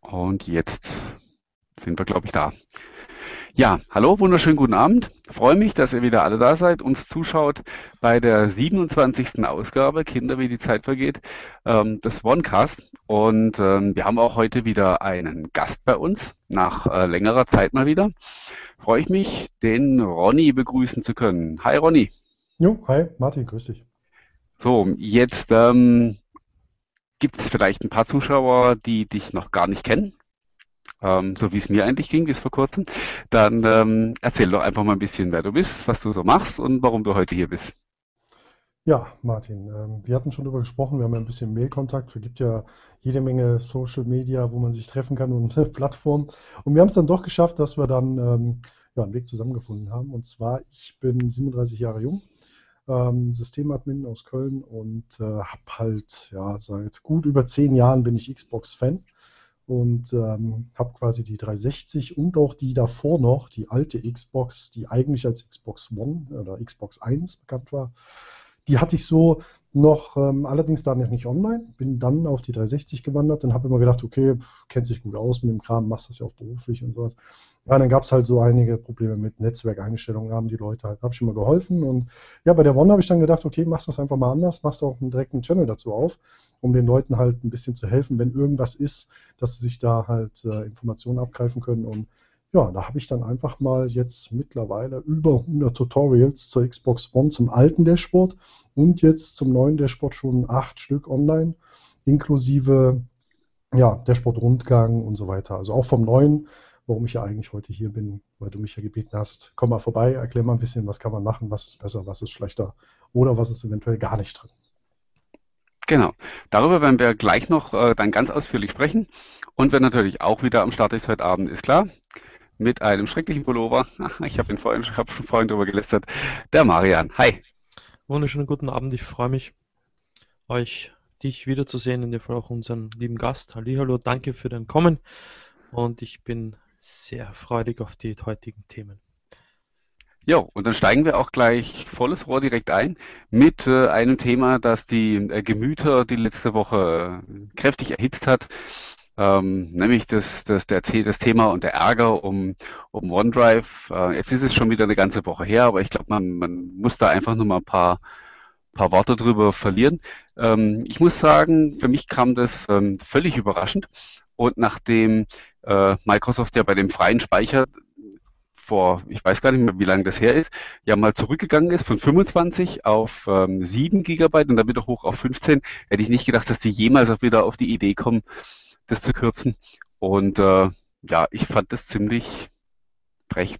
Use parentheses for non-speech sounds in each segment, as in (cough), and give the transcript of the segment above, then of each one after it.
Und jetzt sind wir, glaube ich, da. Ja, hallo, wunderschönen guten Abend. freue mich, dass ihr wieder alle da seid, uns zuschaut bei der 27. Ausgabe Kinder, wie die Zeit vergeht, ähm, des OneCast. Und ähm, wir haben auch heute wieder einen Gast bei uns, nach äh, längerer Zeit mal wieder. Freue ich mich, den Ronny begrüßen zu können. Hi Ronny. Jo, hi Martin, grüß dich. So, jetzt ähm, gibt es vielleicht ein paar Zuschauer, die dich noch gar nicht kennen, ähm, so wie es mir eigentlich ging bis vor kurzem. Dann ähm, erzähl doch einfach mal ein bisschen, wer du bist, was du so machst und warum du heute hier bist. Ja, Martin, ähm, wir hatten schon darüber gesprochen, wir haben ja ein bisschen Mailkontakt, es gibt ja jede Menge Social Media, wo man sich treffen kann und (laughs) Plattformen. Und wir haben es dann doch geschafft, dass wir dann ähm, ja, einen Weg zusammengefunden haben. Und zwar, ich bin 37 Jahre jung, ähm, Systemadmin aus Köln und äh, habe halt, ja, seit gut über zehn Jahren bin ich Xbox-Fan und ähm, habe quasi die 360 und auch die davor noch, die alte Xbox, die eigentlich als Xbox One oder Xbox 1 bekannt war, die hatte ich so noch, ähm, allerdings da noch nicht online, bin dann auf die 360 gewandert und habe immer gedacht, okay, kennt sich gut aus mit dem Kram, machst das ja auch beruflich und sowas. Ja, dann gab es halt so einige Probleme mit Netzwerkeinstellungen, haben die Leute halt, habe ich immer geholfen und ja, bei der One habe ich dann gedacht, okay, machst das einfach mal anders, machst auch einen direkten Channel dazu auf, um den Leuten halt ein bisschen zu helfen, wenn irgendwas ist, dass sie sich da halt äh, Informationen abgreifen können und ja, da habe ich dann einfach mal jetzt mittlerweile über 100 Tutorials zur Xbox One zum alten Dashboard und jetzt zum neuen Dashboard schon acht Stück online, inklusive ja, Dashboard-Rundgang und so weiter. Also auch vom neuen, warum ich ja eigentlich heute hier bin, weil du mich ja gebeten hast, komm mal vorbei, erklär mal ein bisschen, was kann man machen, was ist besser, was ist schlechter oder was ist eventuell gar nicht drin. Genau, darüber werden wir gleich noch äh, dann ganz ausführlich sprechen. Und wer natürlich auch wieder am Start ist heute Abend, ist klar, mit einem schrecklichen Pullover. Ich habe vorhin, ich hab schon vorhin drüber gelästert. Der Marian. Hi. Wunderschönen guten Abend. Ich freue mich, euch, dich wiederzusehen, in dem Fall auch unseren lieben Gast. Hallo, danke für dein Kommen. Und ich bin sehr freudig auf die heutigen Themen. Jo, und dann steigen wir auch gleich volles Rohr direkt ein mit äh, einem Thema, das die äh, Gemüter die letzte Woche äh, kräftig erhitzt hat ähm, nämlich das, das, der, das Thema und der Ärger um, um OneDrive. Äh, jetzt ist es schon wieder eine ganze Woche her, aber ich glaube, man, man muss da einfach nur mal ein paar, paar Worte drüber verlieren. Ähm, ich muss sagen, für mich kam das ähm, völlig überraschend. Und nachdem äh, Microsoft ja bei dem freien Speicher vor, ich weiß gar nicht mehr, wie lange das her ist, ja mal zurückgegangen ist von 25 auf ähm, 7 Gigabyte und dann wieder hoch auf 15, hätte ich nicht gedacht, dass die jemals auch wieder auf die Idee kommen, das zu kürzen. Und äh, ja, ich fand das ziemlich frech.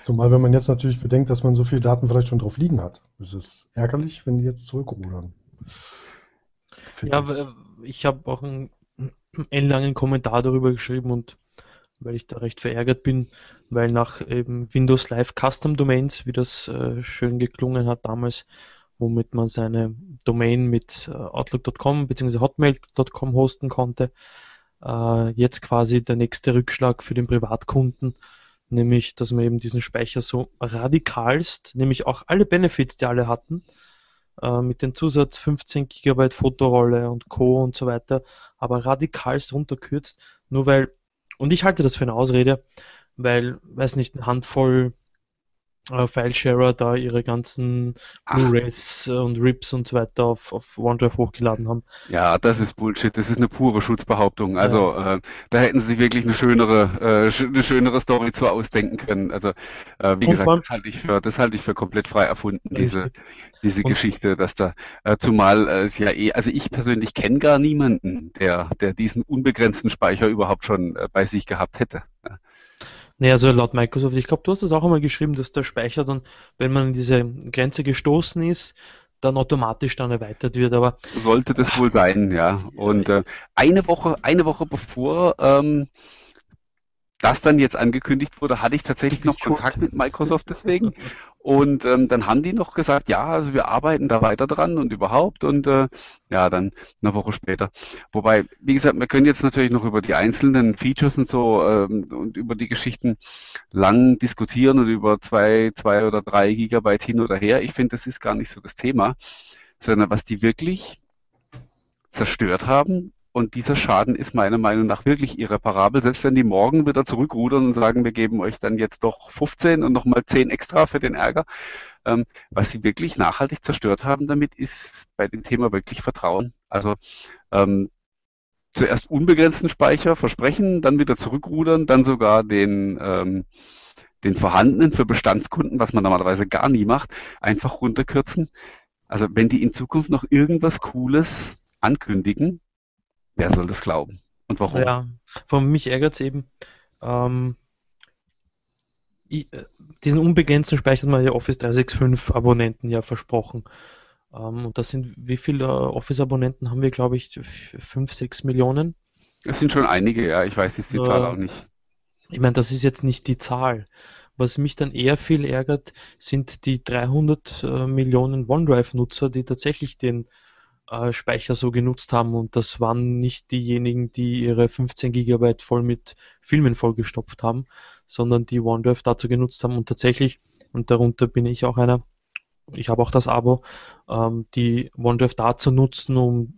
Zumal, wenn man jetzt natürlich bedenkt, dass man so viele Daten vielleicht schon drauf liegen hat. Es ist ärgerlich, wenn die jetzt zurückrudern. Ja, ich, ich habe auch einen, einen langen Kommentar darüber geschrieben und weil ich da recht verärgert bin, weil nach eben Windows Live Custom Domains, wie das äh, schön geklungen hat damals, womit man seine Domain mit äh, Outlook.com bzw. Hotmail.com hosten konnte. Äh, jetzt quasi der nächste Rückschlag für den Privatkunden, nämlich, dass man eben diesen Speicher so radikalst, nämlich auch alle Benefits, die alle hatten, äh, mit dem Zusatz 15 GB Fotorolle und Co. und so weiter, aber radikalst runterkürzt, nur weil, und ich halte das für eine Ausrede, weil, weiß nicht, eine Handvoll äh, Filesharer da ihre ganzen Blu-rays und Rips und so weiter auf, auf OneDrive hochgeladen haben. Ja, das ist Bullshit. Das ist eine pure Schutzbehauptung. Also ja. äh, da hätten sie sich wirklich eine schönere, äh, eine schönere Story zu ausdenken können. Also äh, wie und gesagt, das halte ich für, das halte ich für komplett frei erfunden, diese, diese Geschichte, dass da äh, zumal äh, es ja eh, also ich persönlich kenne gar niemanden, der, der diesen unbegrenzten Speicher überhaupt schon äh, bei sich gehabt hätte. Ja. Nee, also laut Microsoft, ich glaube, du hast das auch einmal geschrieben, dass der Speicher dann, wenn man in diese Grenze gestoßen ist, dann automatisch dann erweitert wird. Aber sollte das wohl sein, ja. Und äh, eine Woche, eine Woche bevor ähm, das dann jetzt angekündigt wurde, hatte ich tatsächlich noch Kontakt mit Microsoft deswegen. (laughs) Und ähm, dann haben die noch gesagt, ja, also wir arbeiten da weiter dran und überhaupt und äh, ja, dann eine Woche später. Wobei, wie gesagt, wir können jetzt natürlich noch über die einzelnen Features und so ähm, und über die Geschichten lang diskutieren und über zwei, zwei oder drei Gigabyte hin oder her. Ich finde, das ist gar nicht so das Thema, sondern was die wirklich zerstört haben Und dieser Schaden ist meiner Meinung nach wirklich irreparabel. Selbst wenn die morgen wieder zurückrudern und sagen, wir geben euch dann jetzt doch 15 und nochmal 10 extra für den Ärger. Ähm, was sie wirklich nachhaltig zerstört haben damit, ist bei dem Thema wirklich Vertrauen. Also ähm, zuerst unbegrenzten Speicher versprechen, dann wieder zurückrudern, dann sogar den, ähm, den vorhandenen für Bestandskunden, was man normalerweise gar nie macht, einfach runterkürzen. Also wenn die in Zukunft noch irgendwas Cooles ankündigen, Wer soll das glauben? Und warum? Ja, von mich ärgert es eben, ähm, ich, äh, diesen unbegrenzten Speicher hat man ja Office 365 Abonnenten ja versprochen. Ähm, und das sind, wie viele Office-Abonnenten haben wir, glaube ich, 5, 6 Millionen? Es sind schon einige, ja, ich weiß jetzt die äh, Zahl auch nicht. Ich meine, das ist jetzt nicht die Zahl. Was mich dann eher viel ärgert, sind die 300 äh, Millionen OneDrive-Nutzer, die tatsächlich den äh, Speicher so genutzt haben und das waren nicht diejenigen, die ihre 15 Gigabyte voll mit Filmen vollgestopft haben, sondern die OneDrive dazu genutzt haben und tatsächlich, und darunter bin ich auch einer, ich habe auch das Abo, ähm, die OneDrive dazu nutzen, um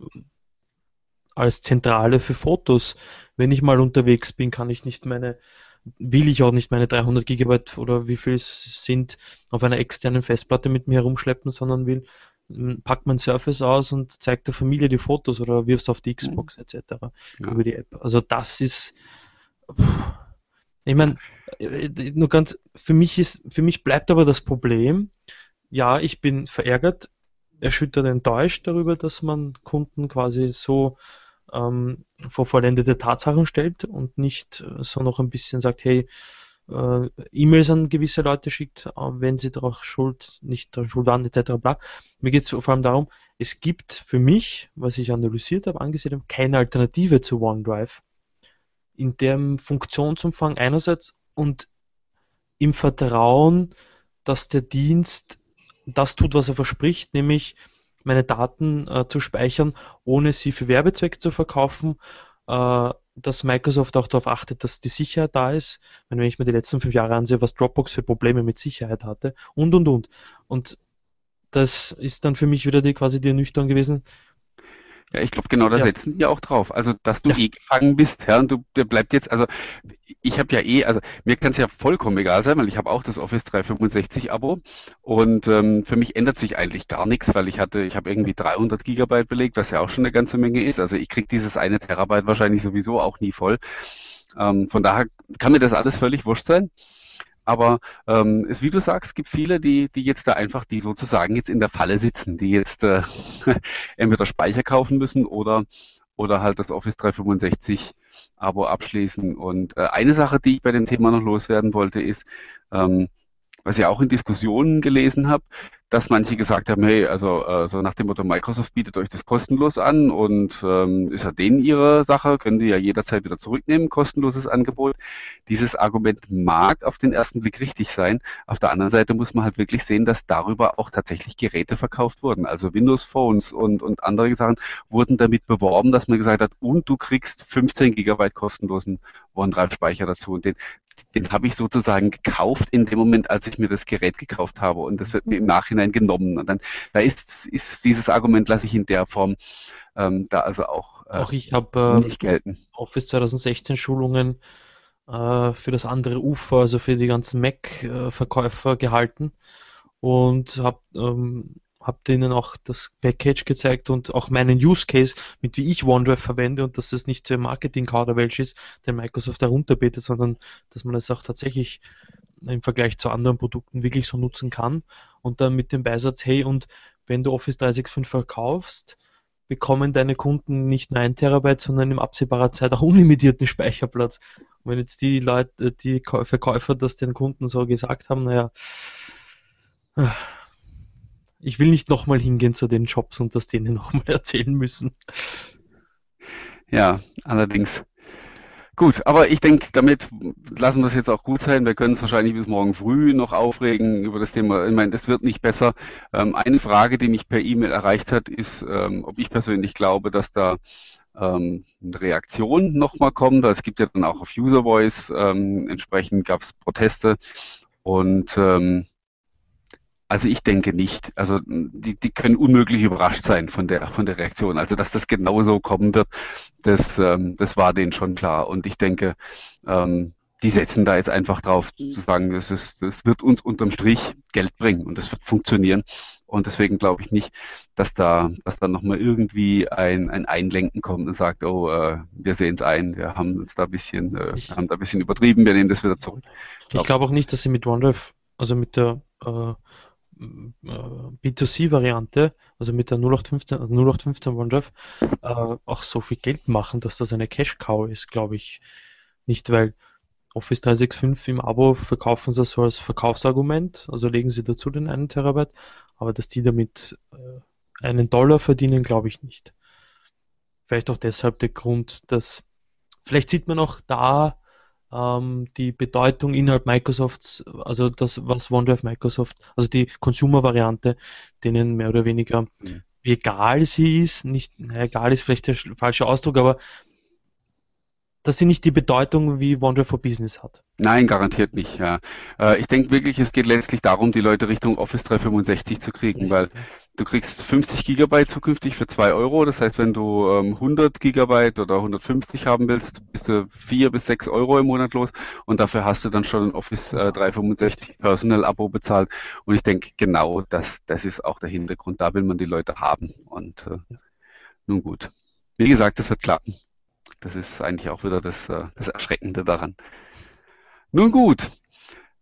als Zentrale für Fotos. Wenn ich mal unterwegs bin, kann ich nicht meine, will ich auch nicht meine 300 Gigabyte oder wie viel es sind auf einer externen Festplatte mit mir herumschleppen, sondern will packt man Surface aus und zeigt der Familie die Fotos oder wirfst auf die Xbox mhm. etc. Ja. über die App. Also das ist, ich meine, äh, nur ganz, für mich ist, für mich bleibt aber das Problem, ja, ich bin verärgert, erschüttert, enttäuscht darüber, dass man Kunden quasi so ähm, vor vollendete Tatsachen stellt und nicht äh, so noch ein bisschen sagt, hey, äh, E-Mails an gewisse Leute schickt, äh, wenn sie darauf schuld, nicht daran schuld waren, etc. Bla. Mir geht es vor allem darum, es gibt für mich, was ich analysiert habe, angesehen habe, keine Alternative zu OneDrive. In dem Funktionsumfang einerseits und im Vertrauen, dass der Dienst das tut, was er verspricht, nämlich meine Daten äh, zu speichern, ohne sie für Werbezwecke zu verkaufen, äh, dass Microsoft auch darauf achtet, dass die Sicherheit da ist. Wenn ich mir die letzten fünf Jahre ansehe, was Dropbox für Probleme mit Sicherheit hatte und und und. Und das ist dann für mich wieder die quasi die Ernüchterung gewesen. Ja, ich glaube, genau da ja. setzen die auch drauf. Also, dass du ja. eh gefangen bist, ja, und du, der bleibt jetzt, also, ich habe ja eh, also, mir kann es ja vollkommen egal sein, weil ich habe auch das Office 365 Abo und ähm, für mich ändert sich eigentlich gar nichts, weil ich hatte, ich habe irgendwie 300 Gigabyte belegt, was ja auch schon eine ganze Menge ist. Also, ich kriege dieses eine Terabyte wahrscheinlich sowieso auch nie voll. Ähm, von daher kann mir das alles völlig wurscht sein. Aber ähm, es, wie du sagst, gibt viele, die, die jetzt da einfach, die sozusagen jetzt in der Falle sitzen, die jetzt äh, (laughs) entweder Speicher kaufen müssen oder, oder halt das Office 365 Abo abschließen. Und äh, eine Sache, die ich bei dem Thema noch loswerden wollte, ist, ähm, was ich auch in Diskussionen gelesen habe, dass manche gesagt haben, hey, also äh, so nach dem Motto, Microsoft bietet euch das kostenlos an und ähm, ist ja denen ihre Sache, können die ja jederzeit wieder zurücknehmen, kostenloses Angebot. Dieses Argument mag auf den ersten Blick richtig sein. Auf der anderen Seite muss man halt wirklich sehen, dass darüber auch tatsächlich Geräte verkauft wurden. Also Windows Phones und, und andere Sachen wurden damit beworben, dass man gesagt hat, und du kriegst 15 Gigabyte kostenlosen OneDrive-Speicher dazu. Und den, den habe ich sozusagen gekauft in dem Moment, als ich mir das Gerät gekauft habe. Und das wird mir im Nachhinein genommen. Und dann, da ist, ist dieses Argument, lasse ich in der Form ähm, da also auch, äh, auch ich habe, äh, nicht gelten. Office 2016 Schulungen äh, für das andere Ufer, also für die ganzen Mac-Verkäufer gehalten und habe ähm, habe denen auch das Package gezeigt und auch meinen Use Case, mit wie ich OneDrive verwende und dass das nicht so ein Marketing-Kauderwelsch ist, den Microsoft herunterbetet, sondern dass man es auch tatsächlich im Vergleich zu anderen Produkten wirklich so nutzen kann und dann mit dem Beisatz, hey, und wenn du Office 365 verkaufst, bekommen deine Kunden nicht nur ein Terabyte, sondern in absehbarer Zeit auch unlimitierten (laughs) Speicherplatz. Und wenn jetzt die Leute, die Verkäufer das den Kunden so gesagt haben, naja, ich will nicht nochmal hingehen zu den Shops und das denen nochmal (laughs) erzählen müssen. Ja, allerdings. Gut, aber ich denke, damit lassen wir es jetzt auch gut sein. Wir können es wahrscheinlich bis morgen früh noch aufregen über das Thema. Ich meine, das wird nicht besser. Ähm, eine Frage, die mich per E-Mail erreicht hat, ist, ähm, ob ich persönlich glaube, dass da ähm, eine Reaktion nochmal kommt. Es gibt ja dann auch auf User Voice, ähm, entsprechend gab es Proteste und ähm, also ich denke nicht. Also die, die können unmöglich überrascht sein von der, von der Reaktion. Also dass das genauso kommen wird, das, ähm, das war denen schon klar. Und ich denke, ähm, die setzen da jetzt einfach drauf, zu sagen, das, ist, das wird uns unterm Strich Geld bringen und das wird funktionieren. Und deswegen glaube ich nicht, dass da, dass da nochmal irgendwie ein, ein Einlenken kommt und sagt, oh, äh, wir sehen es ein, wir haben uns da ein bisschen, äh, ich, haben da ein bisschen übertrieben, wir nehmen das wieder zurück. Ich glaube auch nicht, dass sie mit OneDrive, also mit der äh, B2C-Variante, also mit der 0815, 0815 OneDrive, äh, auch so viel Geld machen, dass das eine Cash-Cow ist, glaube ich nicht, weil Office 365 im Abo verkaufen sie so als Verkaufsargument, also legen sie dazu den einen Terabyte, aber dass die damit äh, einen Dollar verdienen, glaube ich nicht. Vielleicht auch deshalb der Grund, dass vielleicht sieht man auch da ähm, die Bedeutung innerhalb Microsofts, also das, was OneDrive Microsoft, also die Consumer-Variante, denen mehr oder weniger mhm. egal sie ist, nicht, na, egal ist vielleicht der falsche Ausdruck, aber dass sie nicht die Bedeutung wie OneDrive for Business hat. Nein, garantiert nicht. Ja. Äh, ich denke wirklich, es geht letztlich darum, die Leute Richtung Office 365 zu kriegen, Richtig, weil du kriegst 50 Gigabyte zukünftig für 2 Euro. Das heißt, wenn du 100 ähm, Gigabyte oder 150 haben willst, bist du 4 bis 6 Euro im Monat los und dafür hast du dann schon ein Office 365 äh, Personal Abo bezahlt. Und ich denke, genau das, das ist auch der Hintergrund. Da will man die Leute haben. Und äh, nun gut. Wie gesagt, das wird klappen. Das ist eigentlich auch wieder das, äh, das Erschreckende daran. Nun gut,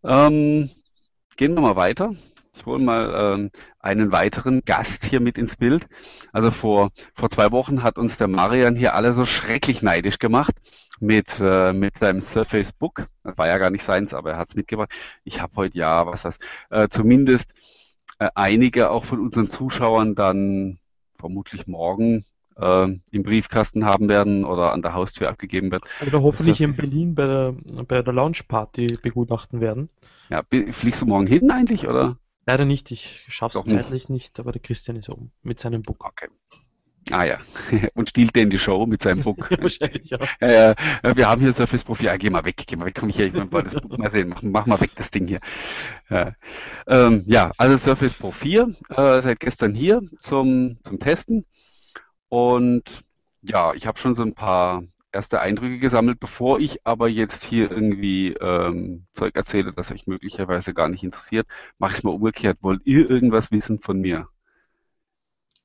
ähm, gehen wir mal weiter. Ich hole mal ähm, einen weiteren Gast hier mit ins Bild. Also vor, vor zwei Wochen hat uns der Marian hier alle so schrecklich neidisch gemacht mit, äh, mit seinem Surface Book. Das war ja gar nicht seins, aber er hat es mitgebracht. Ich habe heute ja, was das, äh, zumindest äh, einige auch von unseren Zuschauern dann vermutlich morgen äh, im Briefkasten haben werden oder an der Haustür abgegeben wird. Oder hoffentlich in Berlin bei der, bei der Launchparty begutachten werden. Ja, fliegst du morgen hin eigentlich, oder? Leider nicht, ich schaff's zeitlich nicht, aber der Christian ist oben mit seinem Book. Okay. Ah ja, (laughs) und stiehlt den die Show mit seinem Book. (laughs) Wahrscheinlich, ja. ja. ja. Wir haben hier Surface Pro 4. Ah, geh mal weg, geh mal weg, komm ich hier, ich will das Book mal sehen. Mach, mach, mal weg das Ding hier. Ja, ähm, ja also Surface Pro 4, äh, seit gestern hier zum, zum Testen. Und ja, ich habe schon so ein paar erste Eindrücke gesammelt, bevor ich aber jetzt hier irgendwie ähm, Zeug erzähle, das euch möglicherweise gar nicht interessiert, mache ich es mal umgekehrt. Wollt ihr irgendwas wissen von mir?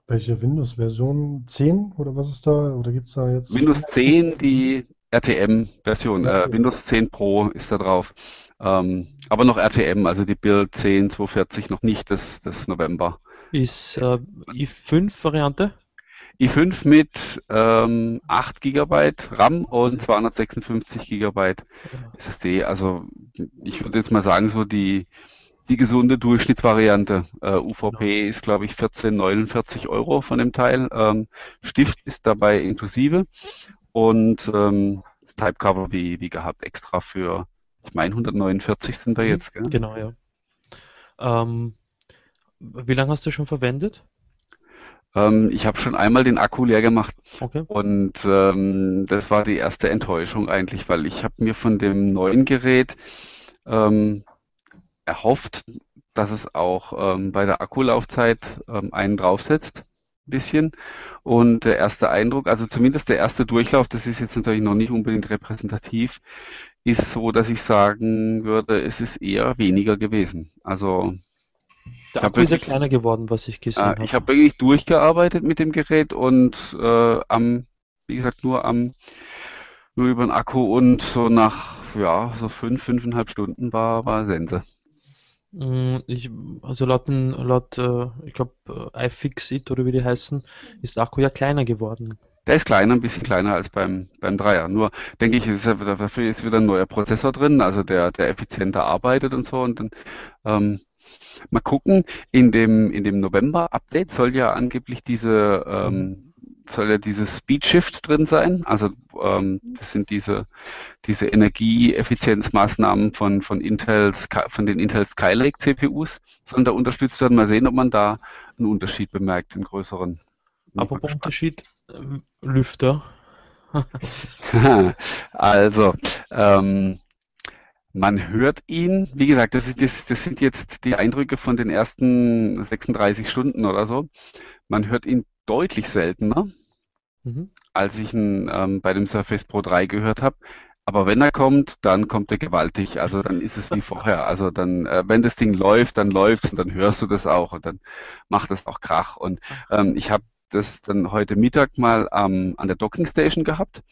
Welche Windows-Version? 10 oder was ist da? Oder gibt es da jetzt? Windows 10, die RTM-Version. Äh, Windows 10 Pro ist da drauf. Ähm, aber noch RTM, also die Build 10 240 noch nicht, das, das November. Ist äh, i5-Variante? I5 mit ähm, 8 GB RAM und 256 GB SSD. Also ich würde jetzt mal sagen, so die, die gesunde Durchschnittsvariante. Äh, UVP genau. ist, glaube ich, 14,49 Euro von dem Teil. Ähm, Stift ist dabei inklusive und ähm, das Typecover wie, wie gehabt extra für, ich meine, 149 sind da mhm. jetzt. Gell? Genau, ja. Ähm, wie lange hast du schon verwendet? Ähm, ich habe schon einmal den Akku leer gemacht okay. und ähm, das war die erste Enttäuschung eigentlich, weil ich habe mir von dem neuen Gerät ähm, erhofft, dass es auch ähm, bei der Akkulaufzeit ähm, einen draufsetzt, ein bisschen. Und der erste Eindruck, also zumindest der erste Durchlauf, das ist jetzt natürlich noch nicht unbedingt repräsentativ, ist so, dass ich sagen würde, es ist eher weniger gewesen. Also der Akku ist ja kleiner geworden, was ich gesehen äh, habe. Ich habe wirklich durchgearbeitet mit dem Gerät und äh, am, wie gesagt, nur am nur über den Akku und so nach ja so fünf, fünfeinhalb Stunden war war Sense. Mm, ich, also laut, laut äh, ich glaube äh, iFixit oder wie die heißen, ist der Akku ja kleiner geworden. Der ist kleiner, ein bisschen kleiner als beim, beim Dreier. Nur denke ich, ist ja, dafür ist wieder ein neuer Prozessor drin, also der, der effizienter arbeitet und so. Und dann ähm, Mal gucken, in dem, in dem November-Update soll ja angeblich diese, ähm, soll ja dieses Speed Shift drin sein. Also ähm, das sind diese, diese Energieeffizienzmaßnahmen von, von Intel, von den Intel Skylake CPUs, sollen da unterstützt werden. Mal sehen, ob man da einen Unterschied bemerkt, einen größeren. Apropos Unterschied, ähm, Lüfter. (laughs) (laughs) also, ähm, Man hört ihn, wie gesagt, das, das, das sind jetzt die Eindrücke von den ersten 36 Stunden oder so. Man hört ihn deutlich seltener, mhm. als ich ihn ähm, bei dem Surface Pro 3 gehört habe. Aber wenn er kommt, dann kommt er gewaltig. Also dann ist es wie (laughs) vorher. Also dann, äh, wenn das Ding läuft, dann läuft und dann hörst du das auch und dann macht es auch Krach. Und ähm, ich habe das dann heute Mittag mal ähm, an der Docking Station gehabt,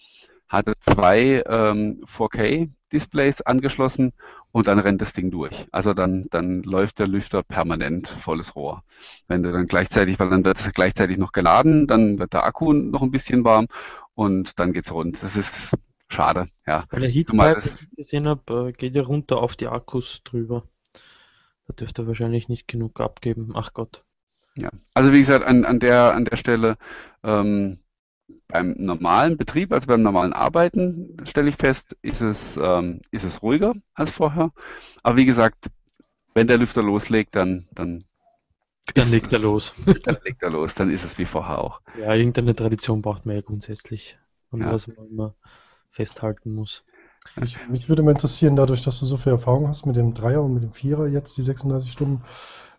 hatte zwei ähm, 4K-Displays angeschlossen und dann rennt das Ding durch. Also dann, dann läuft der Lüfter permanent volles Rohr. Wenn du dann gleichzeitig, weil dann wird es gleichzeitig noch geladen, dann wird der Akku noch ein bisschen warm und dann geht's rund. Das ist schade, ja. Weil der Heatpipe, das ich gesehen habe, äh, geht ja runter auf die Akkus drüber. Da dürfte er wahrscheinlich nicht genug abgeben. Ach Gott. Ja, also wie gesagt, an, an der an der Stelle ähm, beim normalen Betrieb, also beim normalen Arbeiten, stelle ich fest, ist es, ähm, ist es ruhiger als vorher. Aber wie gesagt, wenn der Lüfter loslegt, dann, dann dann legt er los. (laughs) Dann legt er los, dann ist es wie vorher auch. Ja, irgendeine Tradition braucht man ja grundsätzlich. Und ja. was man immer festhalten muss. Ich, mich würde mal interessieren, dadurch, dass du so viel Erfahrung hast mit dem Dreier und mit dem Vierer jetzt, die 36 Stunden,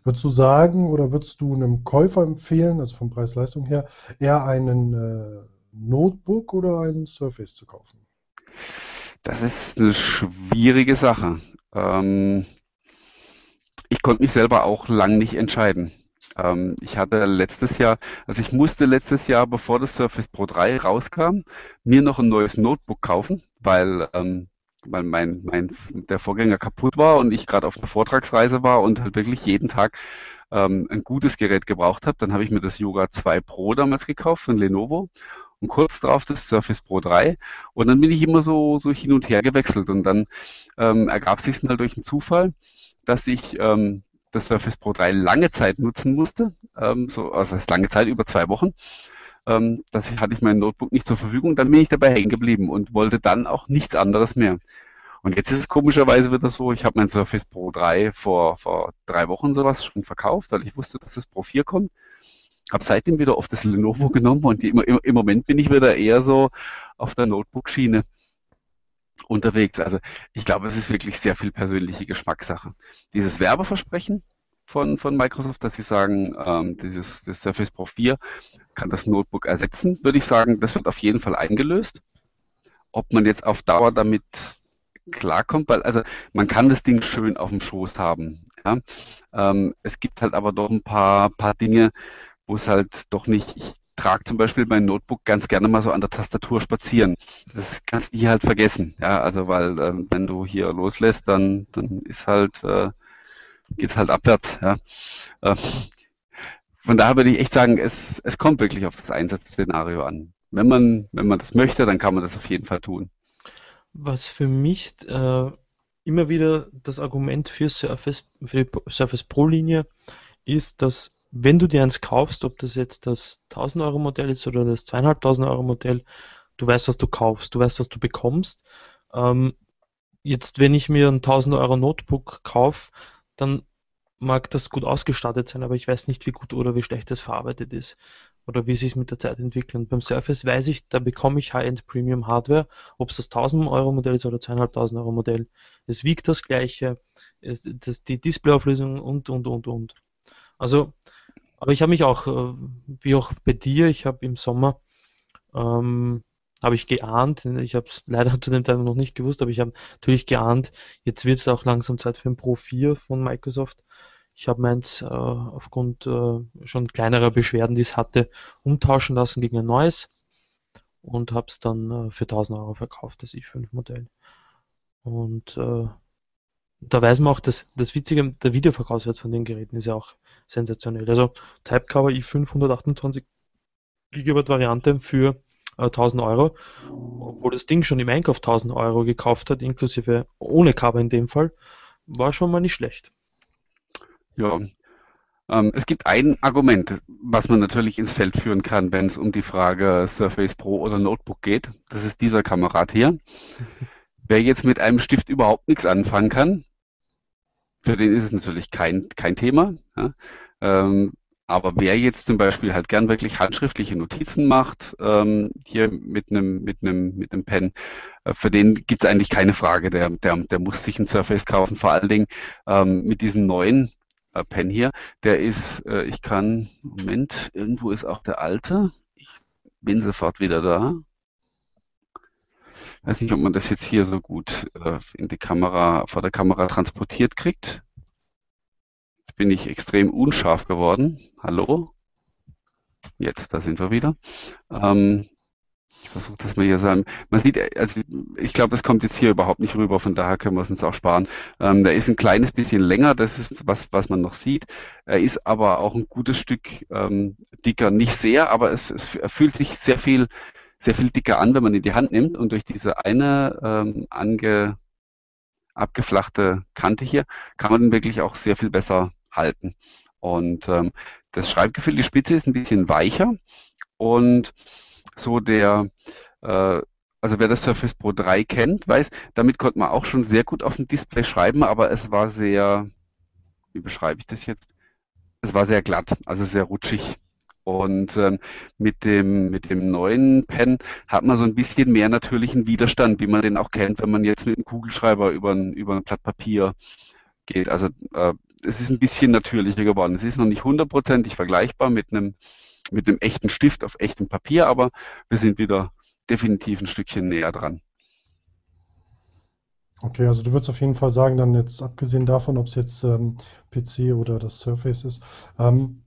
würdest du sagen oder würdest du einem Käufer empfehlen, also vom Preis-Leistung her, eher einen äh, Notebook oder ein Surface zu kaufen? Das ist eine schwierige Sache. Ähm, ich konnte mich selber auch lang nicht entscheiden. Ähm, ich hatte letztes Jahr, also ich musste letztes Jahr, bevor das Surface Pro 3 rauskam, mir noch ein neues Notebook kaufen, weil, ähm, weil mein, mein, der Vorgänger kaputt war und ich gerade auf einer Vortragsreise war und halt wirklich jeden Tag ähm, ein gutes Gerät gebraucht habe. Dann habe ich mir das Yoga 2 Pro damals gekauft von Lenovo und kurz darauf das Surface Pro 3 und dann bin ich immer so, so hin und her gewechselt und dann ähm, ergab sich mal durch einen Zufall, dass ich ähm, das Surface Pro 3 lange Zeit nutzen musste, ähm, so, also das heißt lange Zeit, über zwei Wochen. Ähm, das hatte ich mein Notebook nicht zur Verfügung, dann bin ich dabei hängen geblieben und wollte dann auch nichts anderes mehr. Und jetzt ist es komischerweise wieder so, ich habe mein Surface Pro 3 vor, vor drei Wochen sowas schon verkauft, weil ich wusste, dass das Pro 4 kommt. Habe seitdem wieder auf das Lenovo genommen und die, im, im Moment bin ich wieder eher so auf der Notebook-Schiene unterwegs. Also ich glaube, es ist wirklich sehr viel persönliche Geschmackssache. Dieses Werbeversprechen von, von Microsoft, dass sie sagen, ähm, dieses das Surface Pro 4 kann das Notebook ersetzen, würde ich sagen, das wird auf jeden Fall eingelöst. Ob man jetzt auf Dauer damit klarkommt, weil also man kann das Ding schön auf dem Schoß haben. Ja? Ähm, es gibt halt aber doch ein paar, paar Dinge, wo es halt doch nicht, ich trage zum Beispiel mein Notebook ganz gerne mal so an der Tastatur spazieren. Das kannst du hier halt vergessen. Ja, also weil äh, wenn du hier loslässt, dann, dann ist halt, äh, geht's halt abwärts. Ja. Äh, von daher würde ich echt sagen, es, es kommt wirklich auf das Einsatzszenario an. Wenn man, wenn man das möchte, dann kann man das auf jeden Fall tun. Was für mich äh, immer wieder das Argument für Surface, für die Surface Pro Linie ist, dass wenn du dir eins kaufst, ob das jetzt das 1000 Euro Modell ist oder das 2500 Euro Modell, du weißt, was du kaufst, du weißt, was du bekommst. Ähm, jetzt, wenn ich mir ein 1000 Euro Notebook kaufe, dann mag das gut ausgestattet sein, aber ich weiß nicht, wie gut oder wie schlecht das verarbeitet ist oder wie sich mit der Zeit entwickelt. Und beim Surface weiß ich, da bekomme ich High-End Premium Hardware, ob es das 1000 Euro Modell ist oder 2500 Euro Modell. Es wiegt das gleiche, es, das, die Displayauflösung und, und, und, und. Also aber ich habe mich auch, äh, wie auch bei dir, ich habe im Sommer, ähm, habe ich geahnt, ich habe es leider (laughs) zu dem Zeitpunkt noch nicht gewusst, aber ich habe natürlich geahnt, jetzt wird es auch langsam Zeit für ein Pro 4 von Microsoft. Ich habe meins äh, aufgrund äh, schon kleinerer Beschwerden, die es hatte, umtauschen lassen gegen ein neues und habe es dann äh, für 1000 Euro verkauft, das i5-Modell. Und äh, da weiß man auch, dass das Witzige, der Videoverkaufswert von den Geräten ist ja auch sensationell. Also Typecover i5 128 GB Variante für äh, 1000 Euro, obwohl das Ding schon im Einkauf 1000 Euro gekauft hat, inklusive ohne Cover in dem Fall, war schon mal nicht schlecht. Ja, ähm, es gibt ein Argument, was man natürlich ins Feld führen kann, wenn es um die Frage Surface Pro oder Notebook geht. Das ist dieser Kamerad hier. (laughs) Wer jetzt mit einem Stift überhaupt nichts anfangen kann, für den ist es natürlich kein, kein Thema. Ja? Ähm, aber wer jetzt zum Beispiel halt gern wirklich handschriftliche Notizen macht, ähm, hier mit einem mit einem mit einem Pen, äh, für den gibt es eigentlich keine Frage. Der, der, der muss sich ein Surface kaufen. Vor allen Dingen ähm, mit diesem neuen äh, Pen hier, der ist, äh, ich kann, Moment, irgendwo ist auch der alte. Ich bin sofort wieder da. Ich weiß nicht, ob man das jetzt hier so gut äh, in die Kamera, vor der Kamera transportiert kriegt. Jetzt bin ich extrem unscharf geworden. Hallo? Jetzt, da sind wir wieder. Ähm, ich versuche das mal hier sagen. Man sieht, also ich glaube, es kommt jetzt hier überhaupt nicht rüber, von daher können wir es uns auch sparen. Ähm, der ist ein kleines bisschen länger, das ist was, was man noch sieht. Er ist aber auch ein gutes Stück ähm, dicker. Nicht sehr, aber es, es, fühlt sich sehr viel, sehr viel dicker an, wenn man ihn in die Hand nimmt. Und durch diese eine ähm, ange, abgeflachte Kante hier kann man den wirklich auch sehr viel besser halten. Und ähm, das Schreibgefühl, die Spitze ist ein bisschen weicher und so der, äh, also wer das Surface Pro 3 kennt, weiß, damit konnte man auch schon sehr gut auf dem Display schreiben, aber es war sehr, wie beschreibe ich das jetzt? Es war sehr glatt, also sehr rutschig. Und ähm, mit dem mit dem neuen Pen hat man so ein bisschen mehr natürlichen Widerstand, wie man den auch kennt, wenn man jetzt mit einem Kugelschreiber über ein, über ein Blatt Papier geht. Also äh, es ist ein bisschen natürlicher geworden. Es ist noch nicht hundertprozentig vergleichbar mit einem, mit einem echten Stift auf echtem Papier, aber wir sind wieder definitiv ein Stückchen näher dran. Okay, also du würdest auf jeden Fall sagen, dann jetzt abgesehen davon, ob es jetzt ähm, PC oder das Surface ist, ähm,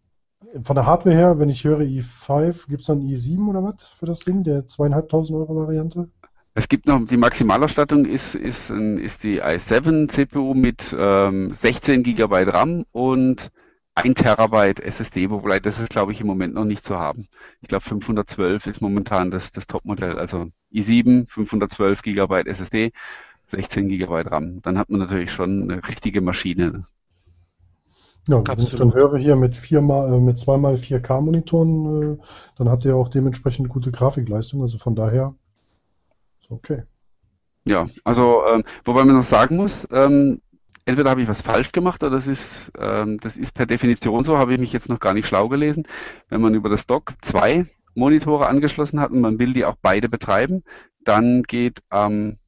von der Hardware her, wenn ich höre i5, gibt es dann i7 oder was für das Ding, der zweieinhalbtausend Euro Variante? Es gibt noch, die Maximalausstattung ist, ist, ist die i7 CPU mit ähm, 16 GB RAM und 1 Terabyte SSD, wobei das ist, glaube ich, im Moment noch nicht zu haben. Ich glaube, 512 ist momentan das, das Topmodell. Also i7, 512 GB SSD, 16 GB RAM. Dann hat man natürlich schon eine richtige Maschine. Ja, wenn ich dann höre hier mit, viermal, äh, mit zweimal 4K Monitoren, äh, dann habt ihr auch dementsprechend gute Grafikleistung. Also von daher Okay. Ja, also ähm, wobei man noch sagen muss, ähm, entweder habe ich was falsch gemacht oder das ist, ähm, das ist per Definition so, habe ich mich jetzt noch gar nicht schlau gelesen. Wenn man über das Dock zwei Monitore angeschlossen hat und man will die auch beide betreiben, dann geht am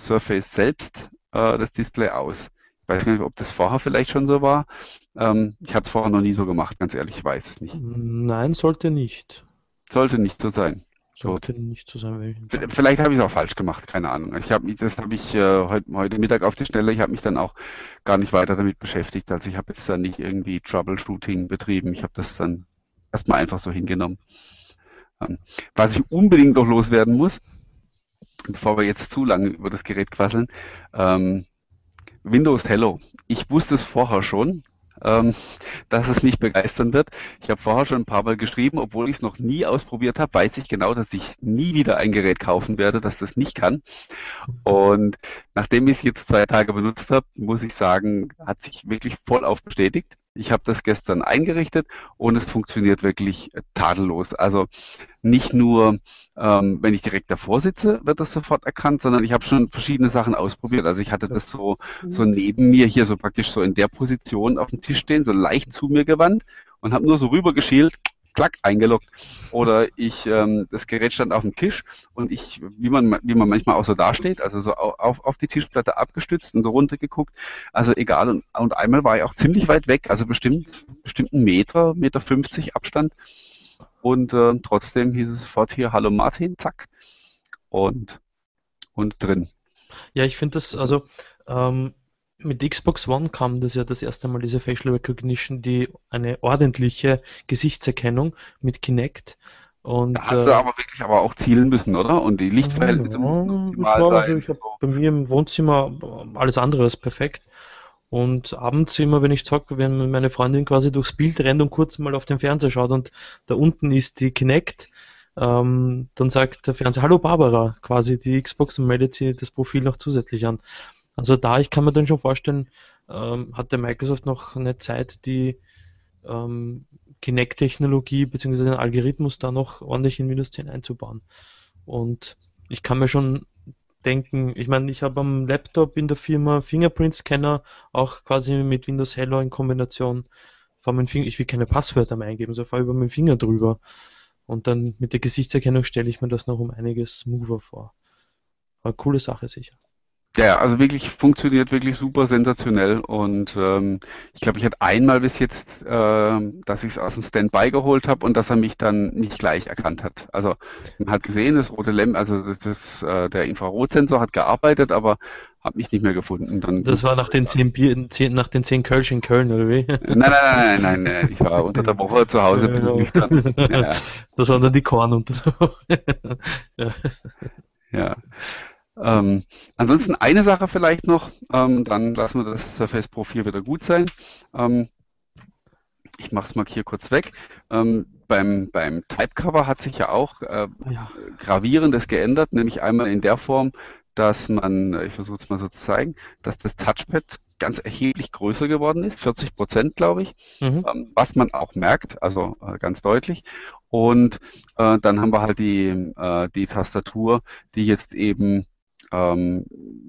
Surface selbst äh, das Display aus. Ich weiß gar nicht, ob das vorher vielleicht schon so war. Ähm, ich hatte es vorher noch nie so gemacht, ganz ehrlich, ich weiß es nicht. Nein, sollte nicht. Sollte nicht so sein. Sollte nicht sein. Vielleicht habe ich es auch falsch gemacht, keine Ahnung. Ich habe das habe ich äh, heute, heute Mittag auf die Stelle. Ich habe mich dann auch gar nicht weiter damit beschäftigt. Also ich habe jetzt dann nicht irgendwie Troubleshooting betrieben. Ich habe das dann erstmal einfach so hingenommen. Ähm, was ich unbedingt noch loswerden muss, bevor wir jetzt zu lange über das Gerät quasseln, ähm, Windows Hello. Ich wusste es vorher schon, ähm, (laughs) dass es mich begeistern wird. Ich habe vorher schon ein paar Mal geschrieben, obwohl ich es noch nie ausprobiert habe, weiß ich genau, dass ich nie wieder ein Gerät kaufen werde, das das nicht kann. Und nachdem ich es jetzt zwei Tage benutzt habe, muss ich sagen, hat sich wirklich voll auf bestätigt. Ich habe das gestern eingerichtet und es funktioniert wirklich tadellos. Also nicht nur, ähm, wenn ich direkt davor sitze, wird das sofort erkannt, sondern ich habe schon verschiedene Sachen ausprobiert. Also ich hatte das so, so neben mir hier so praktisch so in der Position auf dem Tisch stehen, so leicht zu mir gewandt und habe nur so rübergeschielt klack, eingeloggt. Oder ich, ähm, das Gerät stand auf dem Tisch und ich, wie man, wie man manchmal auch so dasteht, also so auf, auf die Tischplatte abgestützt und so runtergeguckt. Also egal. Und, und einmal war ich auch ziemlich weit weg, also bestimmt, bestimmt einen Meter, Meter 50 Abstand. Und äh, trotzdem hieß es sofort hier, hallo Martin, zack. Und, und drin. Ja, ich finde das, also ähm, mit Xbox One kam das ja das erste Mal diese Facial Recognition, die eine ordentliche Gesichtserkennung mit Kinect. Und, da hast du äh, aber wirklich aber auch zielen müssen, oder? Und die Lichtverhältnisse ja, müssen optimal war, sein. Also ich habe bei mir im Wohnzimmer alles andere als perfekt. Und abends immer, wenn ich zocke, wenn meine Freundin quasi durchs Bild rennt und kurz mal auf den Fernseher schaut und da unten ist die Kinect, ähm, dann sagt der Fernseher, hallo Barbara, quasi die Xbox und meldet sie das Profil noch zusätzlich an. Also da, ich kann mir dann schon vorstellen, ähm, hat der Microsoft noch eine Zeit, die ähm, Kinect-Technologie bzw. den Algorithmus da noch ordentlich in Windows 10 einzubauen. Und ich kann mir schon denken, ich meine, ich habe am Laptop in der Firma Fingerprint-Scanner auch quasi mit Windows Hello in Kombination Finger, ich will keine Passwörter mehr eingeben, so fahre über meinen Finger drüber. Und dann mit der Gesichtserkennung stelle ich mir das noch um einiges smoother vor. Aber coole Sache sicher. Ja, also wirklich funktioniert wirklich super sensationell und ähm, ich glaube, ich hatte einmal bis jetzt, äh, dass ich es aus dem Standby geholt habe und dass er mich dann nicht gleich erkannt hat. Also man hat gesehen, das rote Lämpchen, also das, das, äh, der Infrarotsensor hat gearbeitet, aber hat mich nicht mehr gefunden. Dann das war nach den zehn Bier, zehn, nach den zehn Kölsch in Köln, oder wie? Nein, nein, nein, nein, nein, ich war unter der Woche zu Hause. (laughs) Ja, ja. Das waren dann die Korn unter der Woche. (laughs) ja. ja. Ähm, ansonsten eine Sache vielleicht noch, ähm, dann lassen wir das Surface Pro 4 wieder gut sein. Ähm, ich mache es mal hier kurz weg. Ähm, beim, beim Typecover hat sich ja auch äh, ja. gravierendes geändert, nämlich einmal in der Form, dass man, ich versuche es mal so zu zeigen, dass das Touchpad ganz erheblich größer geworden ist, 40 Prozent, glaube ich, mhm. ähm, was man auch merkt, also äh, ganz deutlich. Und äh, dann haben wir halt die, äh, die Tastatur, die jetzt eben ähm,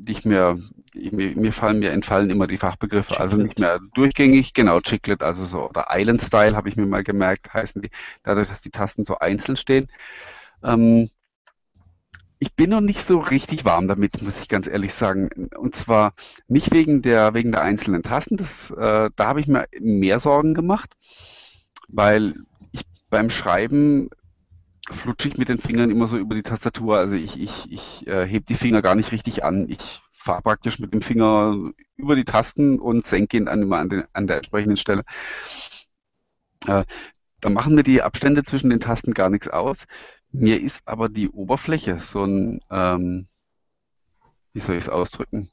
nicht mehr, mir, mir fallen, mir entfallen immer die Fachbegriffe, Chiclet. also nicht mehr durchgängig, genau, Chiclet, also so, oder Island Style habe ich mir mal gemerkt, heißen die, dadurch, dass die Tasten so einzeln stehen. Ähm, ich bin noch nicht so richtig warm damit, muss ich ganz ehrlich sagen. Und zwar nicht wegen der, wegen der einzelnen Tasten, das, äh, da habe ich mir mehr Sorgen gemacht, weil ich beim Schreiben flutsche ich mit den Fingern immer so über die Tastatur. Also ich, ich, ich äh, heb die Finger gar nicht richtig an. Ich fahre praktisch mit dem Finger über die Tasten und senke ihn an, an, den, an der entsprechenden Stelle. Äh, da machen mir die Abstände zwischen den Tasten gar nichts aus. Mir ist aber die Oberfläche so ein, ähm, wie soll ich es ausdrücken,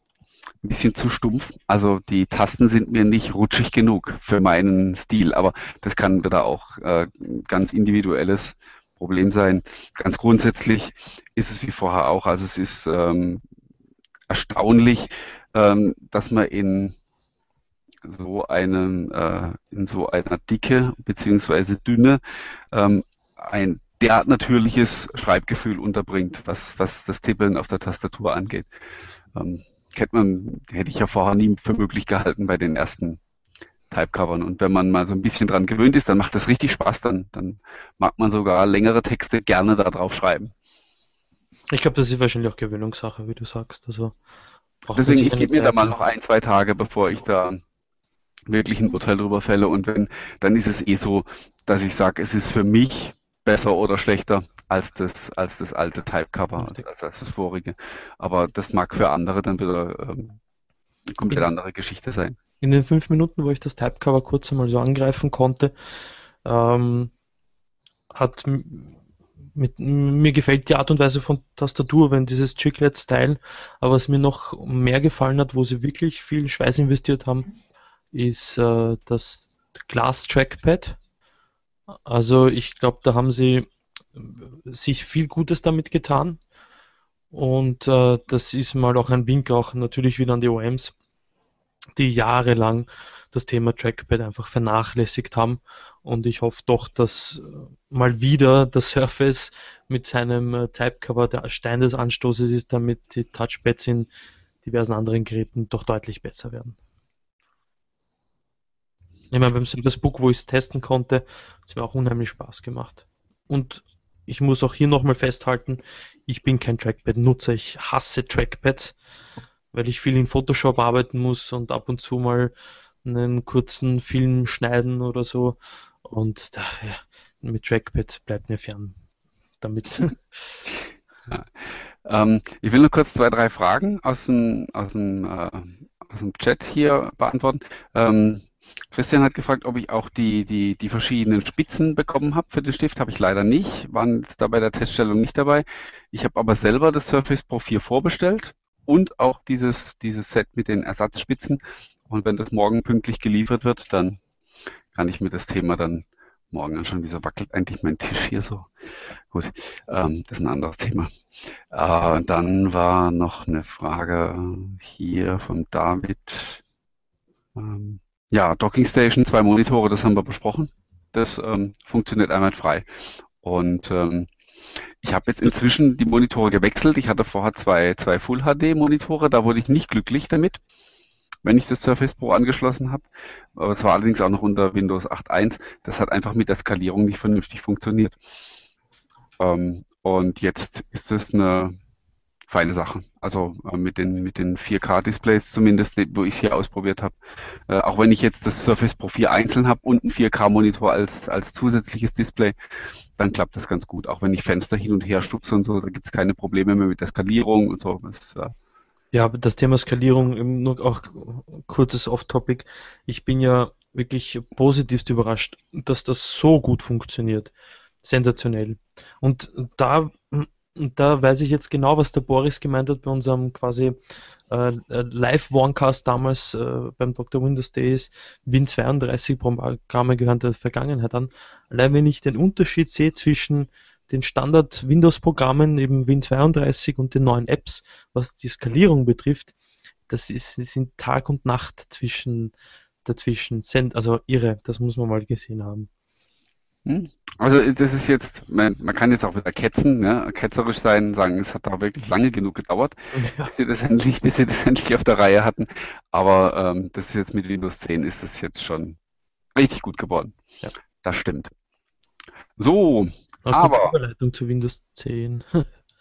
ein bisschen zu stumpf. Also die Tasten sind mir nicht rutschig genug für meinen Stil, aber das kann wieder auch äh, ganz individuelles Problem sein. Ganz grundsätzlich ist es wie vorher auch. Also es ist ähm, erstaunlich, ähm, dass man in so einem äh, in so einer Dicke beziehungsweise Dünne ähm, ein derart natürliches Schreibgefühl unterbringt, was, was das Tippeln auf der Tastatur angeht. Ähm, kennt man, hätte ich ja vorher nie für möglich gehalten bei den ersten Typecovern. Und wenn man mal so ein bisschen dran gewöhnt ist, dann macht das richtig Spaß. Dann, dann mag man sogar längere Texte gerne da drauf schreiben. Ich glaube, das ist wahrscheinlich auch Gewöhnungssache, wie du sagst. Also Deswegen, ich gebe mir da mal noch ein, zwei Tage, bevor ich da wirklich ein Urteil drüber fälle. Und wenn, dann ist es eh so, dass ich sage, es ist für mich besser oder schlechter als das, als das alte Typecover, also als das vorige. Aber das mag für andere dann wieder ähm, eine komplett andere Geschichte sein in den fünf Minuten, wo ich das Typecover kurz einmal so angreifen konnte, ähm, hat mit, mir gefällt die Art und Weise von Tastatur, wenn dieses Chiclet-Style, aber was mir noch mehr gefallen hat, wo sie wirklich viel Schweiß investiert haben, ist äh, das Glass Trackpad. Also ich glaube, da haben sie sich viel Gutes damit getan. Und äh, das ist mal auch ein Wink auch natürlich wieder an die OMs die jahrelang das Thema Trackpad einfach vernachlässigt haben. Und ich hoffe doch, dass äh, mal wieder das Surface mit seinem äh, Typecover der Stein des Anstoßes ist, damit die Touchpads in diversen anderen Geräten doch deutlich besser werden. Ich meine, beim Surface Book, wo ich es testen konnte, hat es mir auch unheimlich Spaß gemacht. Und ich muss auch hier nochmal festhalten, ich bin kein Trackpad-Nutzer, ich hasse Trackpads weil ich viel in Photoshop arbeiten muss und ab und zu mal einen kurzen Film schneiden oder so. Und da, ja, mit Trackpad bleibt mir fern damit. (laughs) Ja. Ähm, ich will nur kurz zwei, drei Fragen aus dem, aus dem, äh, aus dem Chat hier beantworten. Ähm, Christian hat gefragt, ob ich auch die, die, die verschiedenen Spitzen bekommen habe für den Stift. Habe ich leider nicht, waren jetzt da bei der Teststellung nicht dabei. Ich habe aber selber das Surface Pro 4 vorbestellt und auch dieses, dieses Set mit den Ersatzspitzen. Und wenn das morgen pünktlich geliefert wird, dann kann ich mir das Thema dann morgen anschauen. Wieso wackelt eigentlich mein Tisch hier so? Gut, ähm, das ist ein anderes Thema. Äh, dann war noch eine Frage hier vom David. Ähm, ja, Docking Station, zwei Monitore, das haben wir besprochen. Das ähm, funktioniert einwandfrei. Und ähm, ich habe jetzt inzwischen die Monitore gewechselt. Ich hatte vorher zwei, zwei Full HD Monitore, da wurde ich nicht glücklich damit. wenn ich das Surface Pro angeschlossen habe. Aber es war allerdings auch noch unter Windows 8.1. Das hat einfach mit der Skalierung nicht vernünftig funktioniert. Ähm, und jetzt ist es eine feine Sache. Also äh, mit den, mit den 4K-Displays zumindest, wo ich es hier ausprobiert habe. Äh, auch wenn ich jetzt das Surface Pro 4 einzeln habe und einen 4K-Monitor als, als zusätzliches Display, dann klappt das ganz gut. Auch wenn ich Fenster hin und her stupse und so, da gibt es keine Probleme mehr mit der Skalierung und so. Das, äh ja, das Thema Skalierung, nur auch kurzes Off-Topic. Ich bin ja wirklich positivst überrascht, dass das so gut funktioniert. Sensationell. Und da und da weiß ich jetzt genau, was der Boris gemeint hat bei unserem quasi äh, äh Live-Warncast damals äh, beim Dr. Windows Days. Win32-Programme gehören der Vergangenheit an. Allein wenn ich den Unterschied sehe zwischen den Standard-Windows-Programmen, eben Win32 und den neuen Apps, was die Skalierung betrifft, das, ist, sind Tag und Nacht zwischen, dazwischen. Also irre, das muss man mal gesehen haben. Hm? Also das ist jetzt, man, man kann jetzt auch wieder ketzen, ne? ketzerisch sein, sagen, es hat da wirklich lange genug gedauert, ja. bis, sie das endlich, bis sie das (laughs) endlich auf der Reihe hatten. Aber ähm, das ist jetzt mit Windows 10 ist das jetzt schon richtig gut geworden. Ja. Das stimmt. So, auch aber. Überleitung zu Windows 10.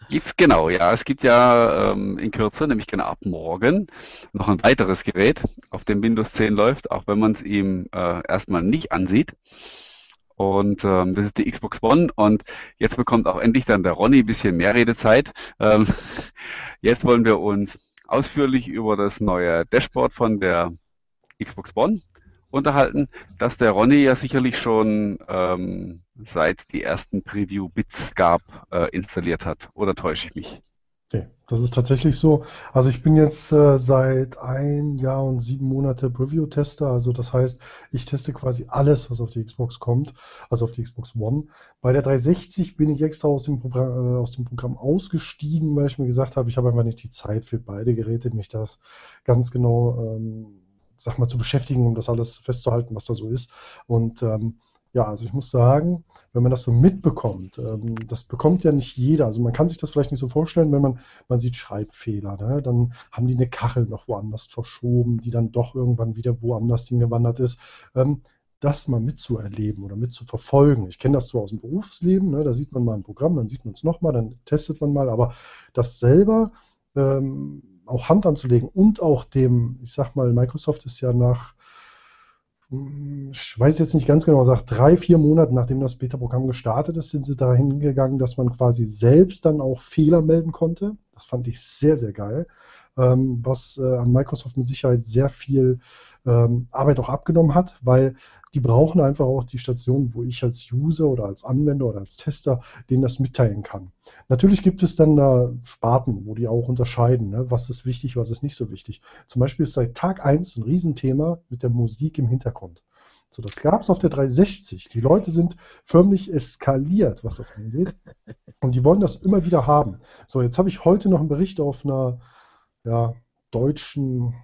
Jetzt (laughs) genau, ja. Es gibt ja ähm, in Kürze, nämlich genau ab morgen, noch ein weiteres Gerät, auf dem Windows 10 läuft, auch wenn man es ihm äh, erstmal nicht ansieht. Und ähm, das ist die Xbox One. Und jetzt bekommt auch endlich dann der Ronny ein bisschen mehr Redezeit. Ähm, (laughs) jetzt wollen wir uns ausführlich über das neue Dashboard von der Xbox One unterhalten, das der Ronny ja sicherlich schon ähm, seit die ersten Preview-Bits gab, äh, installiert hat. Oder täusche ich mich? Nee, das ist tatsächlich so. Also ich bin jetzt äh, seit ein Jahr und sieben Monate Preview-Tester. Also das heißt, ich teste quasi alles, was auf die Xbox kommt, also auf die Xbox One. Bei der 360 bin ich extra aus dem Programm, äh, aus dem Programm ausgestiegen, weil ich mir gesagt habe, ich habe einfach nicht die Zeit für beide Geräte, mich das ganz genau, ähm, sag mal, zu beschäftigen, um das alles festzuhalten, was da so ist. Und ähm, ja, also ich muss sagen, wenn man das so mitbekommt, ähm, das bekommt ja nicht jeder. Also man kann sich das vielleicht nicht so vorstellen, wenn man, man sieht Schreibfehler, ne? dann haben die eine Kachel noch woanders verschoben, die dann doch irgendwann wieder woanders hingewandert ist. Ähm, das mal mitzuerleben oder mitzuverfolgen. Ich kenne das zwar aus dem Berufsleben, ne? da sieht man mal ein Programm, dann sieht man es nochmal, dann testet man mal, aber das selber ähm, auch Hand anzulegen und auch dem, ich sag mal, Microsoft ist ja nach ich weiß jetzt nicht ganz genau, sagt drei, vier Monate nachdem das Beta-Programm gestartet ist, sind sie dahin gegangen, dass man quasi selbst dann auch Fehler melden konnte. Das fand ich sehr, sehr geil. Ähm, was äh, an Microsoft mit Sicherheit sehr viel ähm, Arbeit auch abgenommen hat, weil die brauchen einfach auch die Station, wo ich als User oder als Anwender oder als Tester denen das mitteilen kann. Natürlich gibt es dann da Sparten, wo die auch unterscheiden, ne? was ist wichtig, was ist nicht so wichtig. Zum Beispiel ist seit Tag 1 ein Riesenthema mit der Musik im Hintergrund. So, das gab es auf der 360. Die Leute sind förmlich eskaliert, was das angeht. Und die wollen das immer wieder haben. So, jetzt habe ich heute noch einen Bericht auf einer ja, deutschen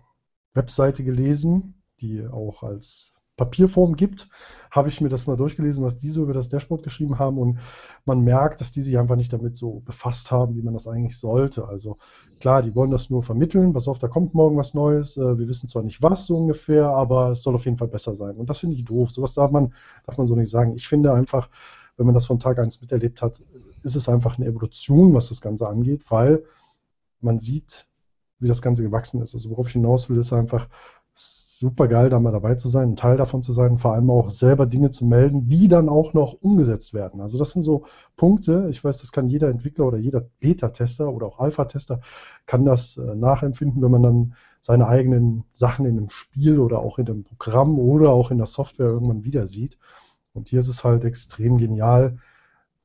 Webseite gelesen, die auch als Papierform gibt, habe ich mir das mal durchgelesen, was die so über das Dashboard geschrieben haben und man merkt, dass die sich einfach nicht damit so befasst haben, wie man das eigentlich sollte. Also klar, die wollen das nur vermitteln, pass auf, da kommt morgen was Neues, äh, wir wissen zwar nicht was so ungefähr, aber es soll auf jeden Fall besser sein und das finde ich doof. Sowas darf man, darf man so nicht sagen. Ich finde einfach, wenn man das von Tag 1 miterlebt hat, ist es einfach eine Evolution, was das Ganze angeht, weil man sieht, wie das Ganze gewachsen ist. Also worauf ich hinaus will, ist einfach super geil, da mal dabei zu sein, ein Teil davon zu sein, vor allem auch selber Dinge zu melden, die dann auch noch umgesetzt werden. Also das sind so Punkte, ich weiß, das kann jeder Entwickler oder jeder Beta-Tester oder auch Alpha-Tester kann das äh, nachempfinden, wenn man dann seine eigenen Sachen in einem Spiel oder auch in einem Programm oder auch in der Software irgendwann wieder sieht. Und hier ist es halt extrem genial,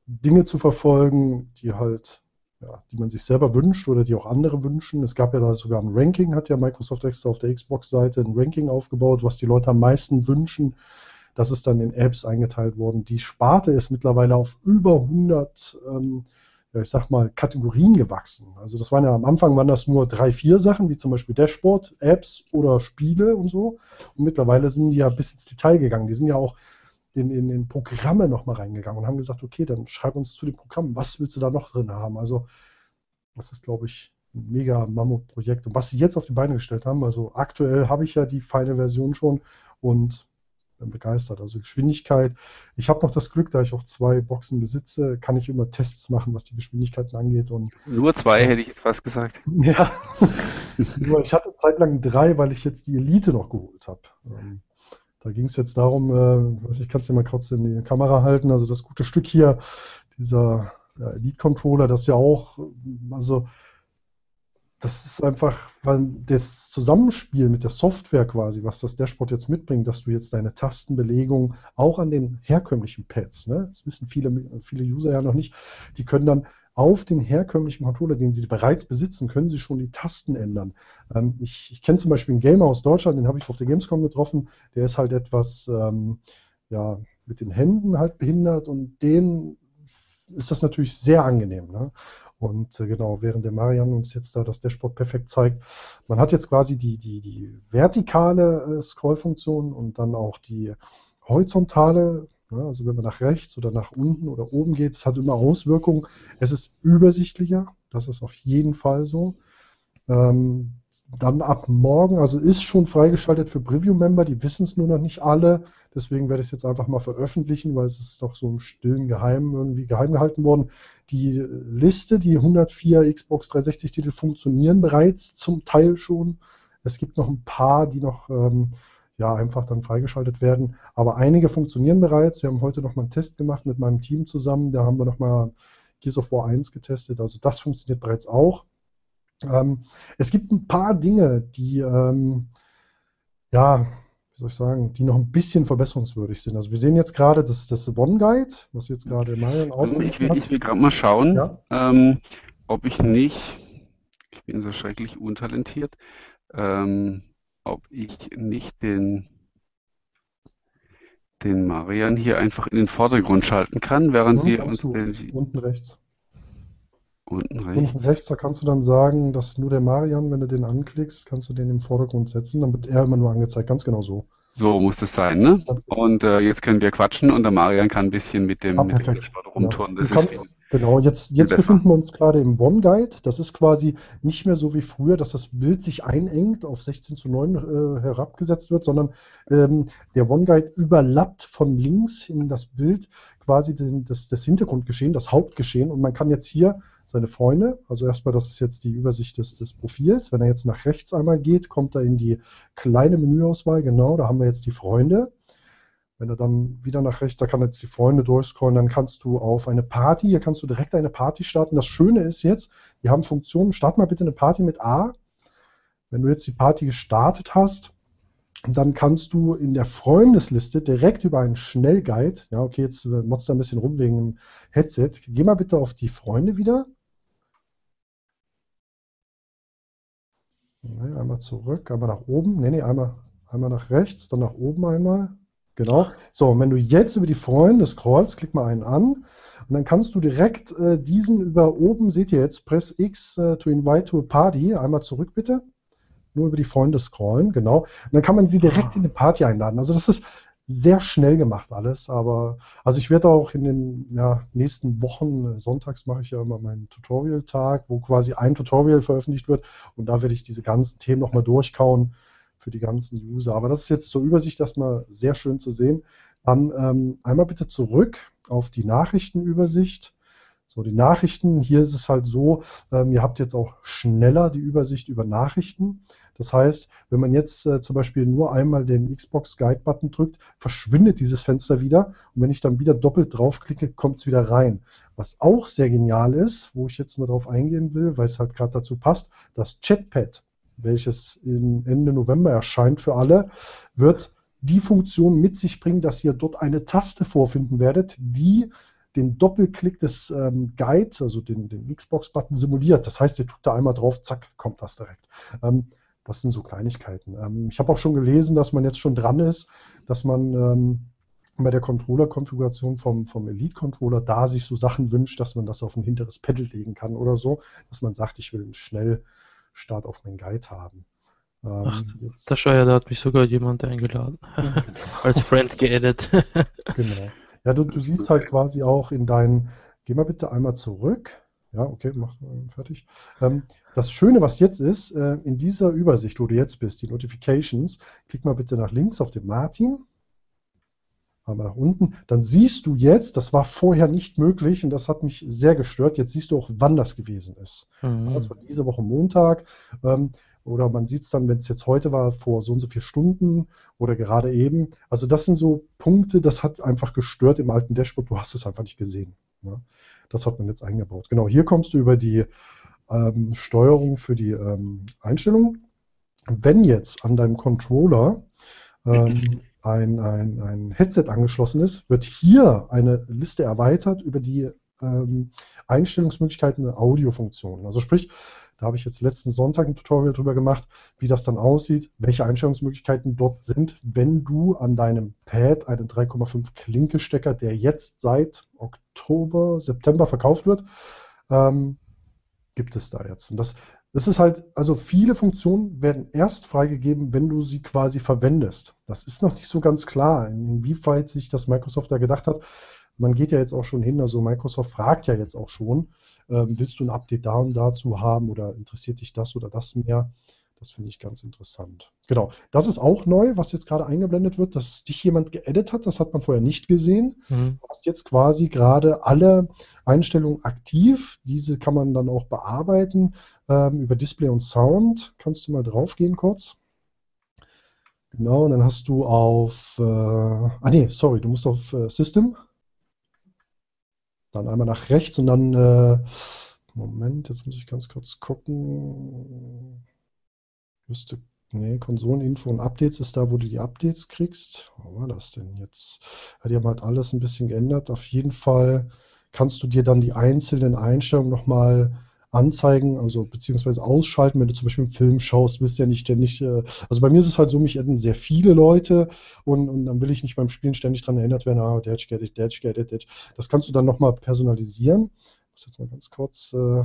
Dinge zu verfolgen, die halt ja, die man sich selber wünscht oder die auch andere wünschen. Es gab ja da sogar ein Ranking, hat ja Microsoft extra auf der Xbox-Seite ein Ranking aufgebaut, was die Leute am meisten wünschen. Das ist dann in Apps eingeteilt worden. Die Sparte ist mittlerweile auf über 100, ähm, ja, ich sag mal, Kategorien gewachsen. Also das waren ja am Anfang waren das nur drei, vier Sachen, wie zum Beispiel Dashboard, Apps oder Spiele und so. Und mittlerweile sind die ja bis ins Detail gegangen. Die sind ja auch in, in, in Programme nochmal reingegangen und haben gesagt, okay, dann schreib uns zu dem Programm, was willst du da noch drin haben? Also das ist, glaube ich, ein mega Mammutprojekt. Und was sie jetzt auf die Beine gestellt haben, also aktuell habe ich ja die feine Version schon und bin begeistert. Also Geschwindigkeit. Ich habe noch das Glück, da ich auch zwei Boxen besitze, kann ich immer Tests machen, was die Geschwindigkeiten angeht. Und, Nur zwei hätte ich jetzt fast gesagt. Ja. (laughs) Nur ich hatte zeitlang drei, weil ich jetzt die Elite noch geholt habe. Da ging es jetzt darum, äh, was ich kann es dir mal kurz in die Kamera halten. Also das gute Stück hier, dieser ja, Elite Controller, das ja auch, also das ist einfach, weil das Zusammenspiel mit der Software quasi, was das Dashboard jetzt mitbringt, dass du jetzt deine Tastenbelegung auch an den herkömmlichen Pads, ne, das wissen viele, viele User ja noch nicht, die können dann auf den herkömmlichen Controller, den sie bereits besitzen, können sie schon die Tasten ändern. Ähm, ich, ich kenne zum Beispiel einen Gamer aus Deutschland, den habe ich auf der Gamescom getroffen, der ist halt etwas ähm, ja, mit den Händen halt behindert und den ist das natürlich sehr angenehm. Ne? Und äh, genau, während der Marian uns jetzt da das Dashboard perfekt zeigt, man hat jetzt quasi die, die, die vertikale äh, Scrollfunktion und dann auch die horizontale, also wenn man nach rechts oder nach unten oder oben geht, es hat immer Auswirkungen. Es ist übersichtlicher, das ist auf jeden Fall so. Ähm, dann ab morgen, also ist schon freigeschaltet für Preview-Member, die wissen es nur noch nicht alle. Deswegen werde ich es jetzt einfach mal veröffentlichen, weil es ist noch so im stillen Geheim irgendwie geheim gehalten worden. Die Liste, die 104 Xbox 360-Titel funktionieren bereits zum Teil schon. Es gibt noch ein paar, die noch ähm, ja, einfach dann freigeschaltet werden. Aber einige funktionieren bereits. Wir haben heute noch mal einen Test gemacht mit meinem Team zusammen. Da haben wir noch mal Gears of War 1 getestet. Also das funktioniert bereits auch. Ähm, es gibt ein paar Dinge, die, ähm, ja, wie soll ich sagen, die noch ein bisschen verbesserungswürdig sind. Also wir sehen jetzt gerade das, das One Guide, was jetzt gerade Marian aufgenommen Ich will, ich will gerade mal schauen, ja? ähm, ob ich nicht, ich bin so schrecklich untalentiert, ähm, ob ich nicht den den Marian hier einfach in den Vordergrund schalten kann, während Und wir uns den, unten rechts. Unten rechts. Unten rechts, da kannst du dann sagen, dass nur der Marian, wenn du den anklickst, kannst du den im Vordergrund setzen, dann wird er immer nur angezeigt, ganz genau so. So muss es sein, ne? Und äh, jetzt können wir quatschen und der Marian kann ein bisschen mit dem, ah, mit dem rumtouren. Ja. Genau, jetzt, jetzt befinden wir uns gerade im One Guide. Das ist quasi nicht mehr so wie früher, dass das Bild sich einengt, auf 16 zu 9 äh, herabgesetzt wird, sondern ähm, der One Guide überlappt von links in das Bild quasi den, das, das Hintergrundgeschehen, das Hauptgeschehen. Und man kann jetzt hier seine Freunde, also erstmal, das ist jetzt die Übersicht des, des Profils. Wenn er jetzt nach rechts einmal geht, kommt er in die kleine Menüauswahl. Genau, da haben wir jetzt die Freunde. Wenn du dann wieder nach rechts, da kann jetzt die Freunde durchscrollen, dann kannst du auf eine Party, hier kannst du direkt eine Party starten. Das Schöne ist jetzt, die haben Funktionen, start mal bitte eine Party mit A. Wenn du jetzt die Party gestartet hast, dann kannst du in der Freundesliste direkt über einen Schnellguide, ja, okay, jetzt motzt er ein bisschen rum wegen dem Headset, geh mal bitte auf die Freunde wieder. einmal zurück, einmal nach oben, nee, nee, einmal, einmal nach rechts, dann nach oben einmal. Genau. So, und wenn du jetzt über die Freunde scrollst, klick mal einen an und dann kannst du direkt äh, diesen über oben, seht ihr jetzt, Press X äh, to invite to a party, einmal zurück bitte. Nur über die Freunde scrollen, genau. Und dann kann man sie direkt in eine Party einladen. Also das ist sehr schnell gemacht alles, aber also ich werde auch in den ja, nächsten Wochen, sonntags mache ich ja immer meinen Tutorial-Tag, wo quasi ein Tutorial veröffentlicht wird und da werde ich diese ganzen Themen nochmal durchkauen für die ganzen User. Aber das ist jetzt zur Übersicht erstmal sehr schön zu sehen. Dann ähm, einmal bitte zurück auf die Nachrichtenübersicht. So, die Nachrichten, hier ist es halt so, ähm, ihr habt jetzt auch schneller die Übersicht über Nachrichten. Das heißt, wenn man jetzt äh, zum Beispiel nur einmal den Xbox Guide-Button drückt, verschwindet dieses Fenster wieder. Und wenn ich dann wieder doppelt draufklicke, kommt es wieder rein. Was auch sehr genial ist, wo ich jetzt mal drauf eingehen will, weil es halt gerade dazu passt, das Chatpad welches Ende November erscheint für alle, wird die Funktion mit sich bringen, dass ihr dort eine Taste vorfinden werdet, die den Doppelklick des ähm, Guides, also den, den Xbox-Button simuliert. Das heißt, ihr tut da einmal drauf, zack, kommt das direkt. Ähm, das sind so Kleinigkeiten. Ähm, ich habe auch schon gelesen, dass man jetzt schon dran ist, dass man ähm, bei der Controller-Konfiguration vom, vom Elite-Controller da sich so Sachen wünscht, dass man das auf ein hinteres Pedal legen kann oder so, dass man sagt, ich will schnell Start auf meinen Guide haben. Ähm, Ach, das Scheuer, da hat mich sogar jemand eingeladen. genau. (laughs) Als Friend geedit. (laughs) genau. Ja, du, du siehst halt quasi auch in deinen, geh mal bitte einmal zurück. Ja, okay, mach fertig. Ähm, das Schöne, was jetzt ist, äh, in dieser Übersicht, wo du jetzt bist, die Notifications, klick mal bitte nach links auf den Martin. Mal nach unten. Dann siehst du jetzt, das war vorher nicht möglich und das hat mich sehr gestört. Jetzt siehst du auch, wann das gewesen ist. Mhm. Das war diese Woche Montag. Ähm, oder man sieht es dann, wenn es jetzt heute war, vor so und so vier Stunden oder gerade eben. Also das sind so Punkte, das hat einfach gestört im alten Dashboard. Du hast es einfach nicht gesehen. Ne? Das hat man jetzt eingebaut. Genau, hier kommst du über die ähm, Steuerung für die ähm, Einstellung. Wenn jetzt an deinem Controller ähm, (clears throat) ein, ein, ein Headset angeschlossen ist, wird hier eine Liste erweitert über die ähm, Einstellungsmöglichkeiten der Audiofunktionen. Also sprich, da habe ich jetzt letzten Sonntag ein Tutorial drüber gemacht, wie das dann aussieht, welche Einstellungsmöglichkeiten dort sind, wenn du an deinem Pad einen 3,5 Klinke-Stecker, der jetzt seit Oktober, September verkauft wird, ähm, gibt es da jetzt. Und das, das ist halt, also viele Funktionen werden erst freigegeben, wenn du sie quasi verwendest. Das ist noch nicht so ganz klar, inwieweit sich das Microsoft da gedacht hat. Man geht ja jetzt auch schon hin, also Microsoft fragt ja jetzt auch schon, ähm, willst du ein Update da und dazu haben oder interessiert dich das oder das mehr? Das finde ich ganz interessant. Genau, das ist auch neu, was jetzt gerade eingeblendet wird, dass dich jemand geedit hat, das hat man vorher nicht gesehen. Mhm. Du hast jetzt quasi gerade alle Einstellungen aktiv. Diese kann man dann auch bearbeiten ähm, über Display und Sound. Kannst du mal drauf gehen kurz? Genau, und dann hast du auf, äh, ah nee, sorry, du musst auf äh, System dann einmal nach rechts und dann, äh, Moment, jetzt muss ich ganz kurz gucken. Müsste, nee, Konsoleninfo und Updates ist da, wo du die Updates kriegst. Wo war das denn jetzt? Ja, die haben halt alles ein bisschen geändert. Auf jeden Fall kannst du dir dann die einzelnen Einstellungen nochmal anzeigen, also beziehungsweise ausschalten, wenn du zum Beispiel einen Film schaust, willst du ja nicht ständig, äh, also bei mir ist es halt so, mich adden sehr viele Leute und, und dann will ich nicht beim Spielen ständig daran erinnert werden, ah, Dash, get it, Dash, get it, Dash. Das kannst du dann nochmal personalisieren. Ich muss jetzt mal ganz kurz, äh,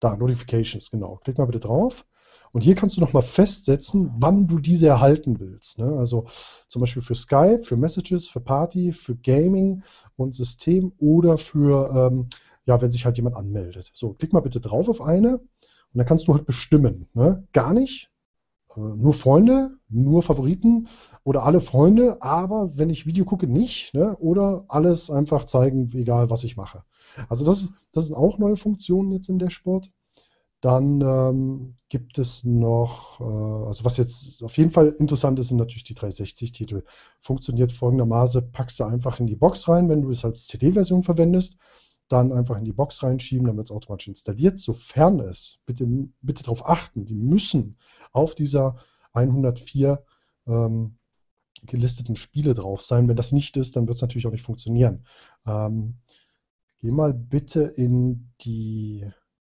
da, Notifications, genau. Klick mal bitte drauf. Und hier kannst du nochmal festsetzen, wann du diese erhalten willst. Ne? Also zum Beispiel für Skype, für Messages, für Party, für Gaming und System oder für ähm, ja, wenn sich halt jemand anmeldet. So, klick mal bitte drauf auf eine und dann kannst du halt bestimmen. Ne? Gar nicht, äh, nur Freunde, nur Favoriten oder alle Freunde, aber wenn ich Video gucke, nicht. Ne? Oder alles einfach zeigen, egal was ich mache. Also das, das sind auch neue Funktionen jetzt im Dashboard. Dann ähm, gibt es noch, äh, also was jetzt auf jeden Fall interessant ist, sind natürlich die 360-Titel. Funktioniert folgendermaßen, packst du einfach in die Box rein, wenn du es als CD-Version verwendest dann einfach in die Box reinschieben, dann wird es automatisch installiert. Sofern es, bitte, bitte darauf achten, die müssen auf dieser 104 ähm, gelisteten Spiele drauf sein. Wenn das nicht ist, dann wird es natürlich auch nicht funktionieren. Ähm, geh mal bitte in die,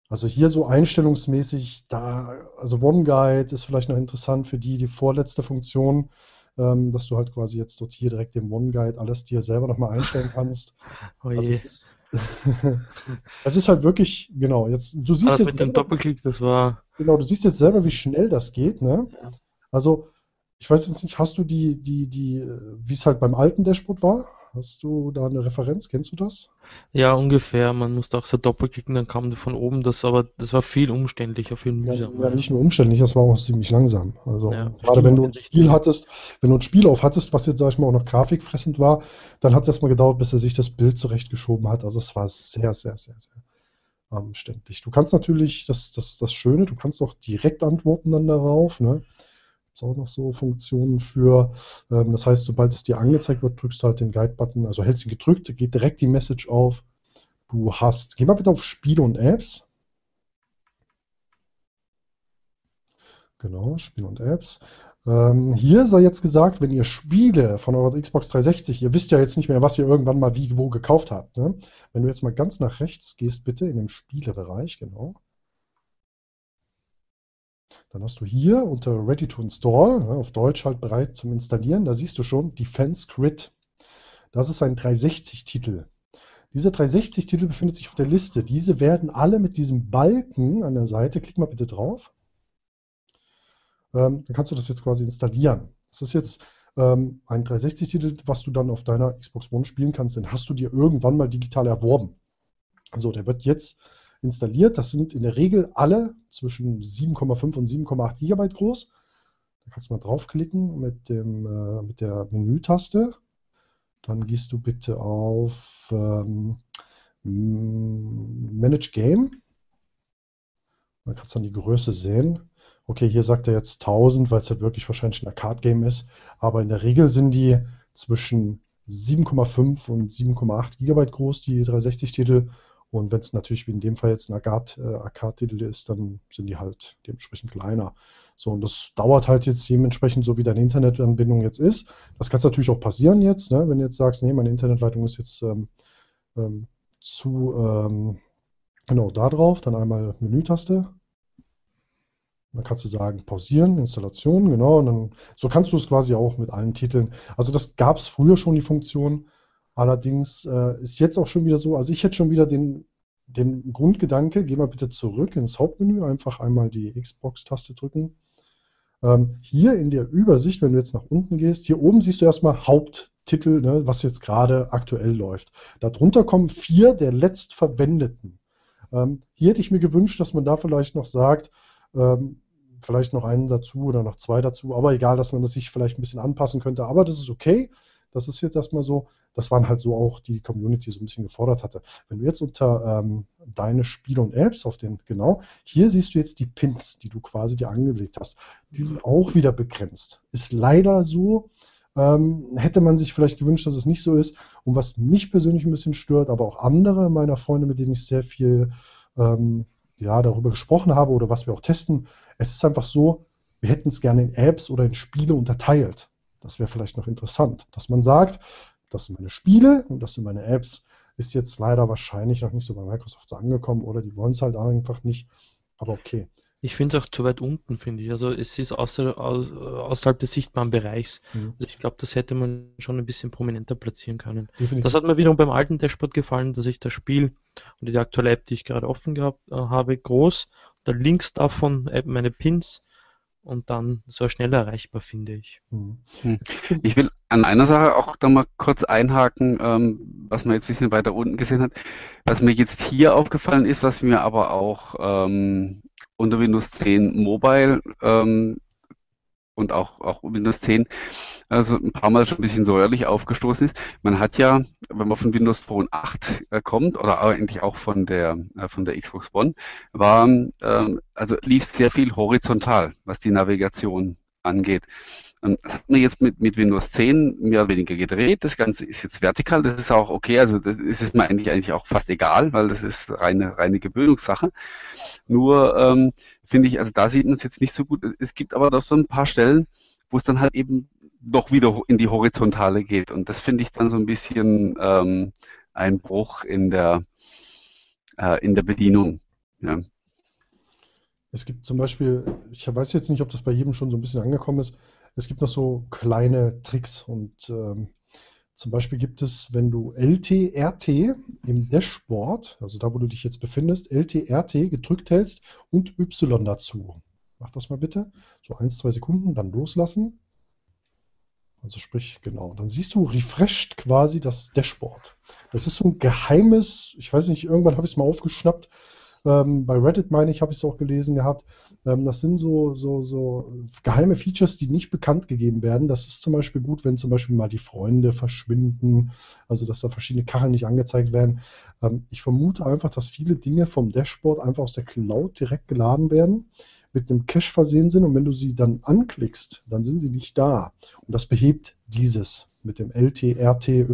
also hier so einstellungsmäßig, da, also OneGuide ist vielleicht noch interessant für die, die vorletzte Funktion ähm, dass du halt quasi jetzt dort hier direkt im OneGuide alles dir selber nochmal einstellen kannst. (laughs) Oh je. Also es, (laughs) ist, halt wirklich, genau, jetzt, du siehst das jetzt. Mit selber, dem Doppelklick, das war. Genau, du siehst jetzt selber, wie schnell das geht, ne? Ja. Also, ich weiß jetzt nicht, hast du die, die, die, wie es halt beim alten Dashboard war? Hast du da eine Referenz? Kennst du das? Ja, ungefähr. Man musste auch so doppelklicken, dann kam von oben das, aber das war viel umständlicher, viel mühsamer. Ja, ja, nicht nur umständlich, das war auch ziemlich langsam. Also ja, gerade wenn du ein Spiel hattest, wenn du ein Spiel auf hattest, was jetzt, sag ich mal, auch noch grafikfressend war, dann hat es erstmal gedauert, bis er sich das Bild zurechtgeschoben hat. Also es war sehr, sehr, sehr, sehr umständlich. Du kannst natürlich, das, das, das Schöne, du kannst auch direkt antworten dann darauf, ne? Es auch noch so Funktionen für. Ähm, das heißt, sobald es dir angezeigt wird, drückst du halt den Guide-Button, also hältst ihn gedrückt, geht direkt die Message auf. Du hast, geh mal bitte auf Spiele und Apps. Genau, Spiele und Apps. Ähm, hier sei jetzt gesagt, wenn ihr Spiele von eurer Xbox 360, ihr wisst ja jetzt nicht mehr, was ihr irgendwann mal wie wo gekauft habt. Ne? Wenn du jetzt mal ganz nach rechts gehst, bitte in dem Spielebereich, genau. Dann hast du hier unter Ready to Install, auf Deutsch halt bereit zum Installieren, da siehst du schon Defense Grid. Das ist ein 360-Titel. Dieser 360-Titel befindet sich auf der Liste. Diese werden alle mit diesem Balken an der Seite, klick mal bitte drauf, ähm, dann kannst du das jetzt quasi installieren. Das ist jetzt ähm, ein 360-Titel, was du dann auf deiner Xbox One spielen kannst. Den hast du dir irgendwann mal digital erworben. So, der wird jetzt installiert. Das sind in der Regel alle zwischen 7,5 und 7,8 GB groß. Da kannst du mal draufklicken mit, dem, äh, mit der Menütaste. Dann gehst du bitte auf ähm, Manage Game. Dann kannst du dann die Größe sehen. Okay, hier sagt er jetzt 1000, weil es halt wirklich wahrscheinlich ein Arcade-Game ist. Aber in der Regel sind die zwischen 7,5 und 7,8 GB groß, die 360-Titel. Und wenn es natürlich wie in dem Fall jetzt ein äh, Arcade-Titel ist, dann sind die halt dementsprechend kleiner. So, und das dauert halt jetzt dementsprechend so, wie deine Internetanbindung jetzt ist. Das kann natürlich auch passieren jetzt, ne? wenn du jetzt sagst, nee, meine Internetleitung ist jetzt ähm, ähm, zu, ähm, genau, da drauf, dann einmal Menütaste. Dann kannst du sagen, pausieren, Installation, genau, und dann, so kannst du es quasi auch mit allen Titeln. Also das gab es früher schon, die Funktion, Allerdings äh, ist jetzt auch schon wieder so, also ich hätte schon wieder den, den Grundgedanke, geh mal bitte zurück ins Hauptmenü, einfach einmal die Xbox-Taste drücken. Ähm, hier in der Übersicht, wenn du jetzt nach unten gehst, hier oben siehst du erstmal Haupttitel, ne, was jetzt gerade aktuell läuft. Darunter kommen vier der letztverwendeten. Ähm, hier hätte ich mir gewünscht, dass man da vielleicht noch sagt, ähm, vielleicht noch einen dazu oder noch zwei dazu, aber egal, dass man das sich vielleicht ein bisschen anpassen könnte, aber das ist okay. Das ist jetzt erstmal so, das waren halt so auch die Community so ein bisschen gefordert hatte. Wenn du jetzt unter ähm, deine Spiele und Apps auf den, genau, hier siehst du jetzt die Pins, die du quasi dir angelegt hast. Die sind auch wieder begrenzt. Ist leider so, ähm, hätte man sich vielleicht gewünscht, dass es nicht so ist. Und was mich persönlich ein bisschen stört, aber auch andere meiner Freunde, mit denen ich sehr viel ähm, ja, darüber gesprochen habe oder was wir auch testen, es ist einfach so, wir hätten es gerne in Apps oder in Spiele unterteilt. Das wäre vielleicht noch interessant, dass man sagt, das sind meine Spiele und das sind meine Apps. Ist jetzt leider wahrscheinlich noch nicht so bei Microsoft so angekommen oder die wollen es halt einfach nicht. Aber okay. Ich finde es auch zu weit unten, finde ich. Also es ist außer, außerhalb des sichtbaren Bereichs. Mhm. Also ich glaube, das hätte man schon ein bisschen prominenter platzieren können. Definitiv. Das hat mir wiederum beim alten Dashboard gefallen, dass ich das Spiel und die aktuelle App, die ich gerade offen gehabt äh, habe, groß, da links davon meine Pins und dann so schnell erreichbar, finde ich. Hm. hm. Ich will an einer Sache auch da mal kurz einhaken, ähm, was man jetzt ein bisschen weiter unten gesehen hat. Was mir jetzt hier aufgefallen ist, was mir aber auch ähm, unter Windows 10 Mobile ähm, und auch, auch Windows 10 also ein paar Mal schon ein bisschen säuerlich aufgestoßen ist. Man hat ja, wenn man von Windows Phone 8 äh, kommt oder eigentlich auch von der äh, von der Xbox One, war ähm, also lief sehr viel horizontal, was die Navigation angeht. Das hat man jetzt mit, mit Windows 10 mehr oder weniger gedreht. Das Ganze ist jetzt vertikal. Das ist auch okay. Also das ist mir eigentlich, eigentlich auch fast egal, weil das ist reine, reine Gewöhnungssache. Nur ähm, finde ich, also da sieht man es jetzt nicht so gut. Es gibt aber doch so ein paar Stellen, wo es dann halt eben doch wieder in die Horizontale geht. Und das finde ich dann so ein bisschen ähm, ein Bruch in der, äh, in der Bedienung. Ja. Es gibt zum Beispiel, ich weiß jetzt nicht, ob das bei jedem schon so ein bisschen angekommen ist, es gibt noch so kleine Tricks und ähm, zum Beispiel gibt es, wenn du LTRT im Dashboard, also da, wo du dich jetzt befindest, LTRT gedrückt hältst und Y dazu. Mach das mal bitte. So ein, zwei Sekunden, dann loslassen. Also sprich, genau. Dann siehst du refreshed quasi das Dashboard. Das ist so ein geheimes, ich weiß nicht, irgendwann habe ich es mal aufgeschnappt. Ähm, bei Reddit meine ich, habe ich es auch gelesen gehabt. Ähm, das sind so, so, so geheime Features, die nicht bekannt gegeben werden. Das ist zum Beispiel gut, wenn zum Beispiel mal die Freunde verschwinden, also dass da verschiedene Kacheln nicht angezeigt werden. Ähm, ich vermute einfach, dass viele Dinge vom Dashboard einfach aus der Cloud direkt geladen werden mit einem Cache versehen sind und wenn du sie dann anklickst, dann sind sie nicht da. Und das behebt dieses mit dem LTRTY.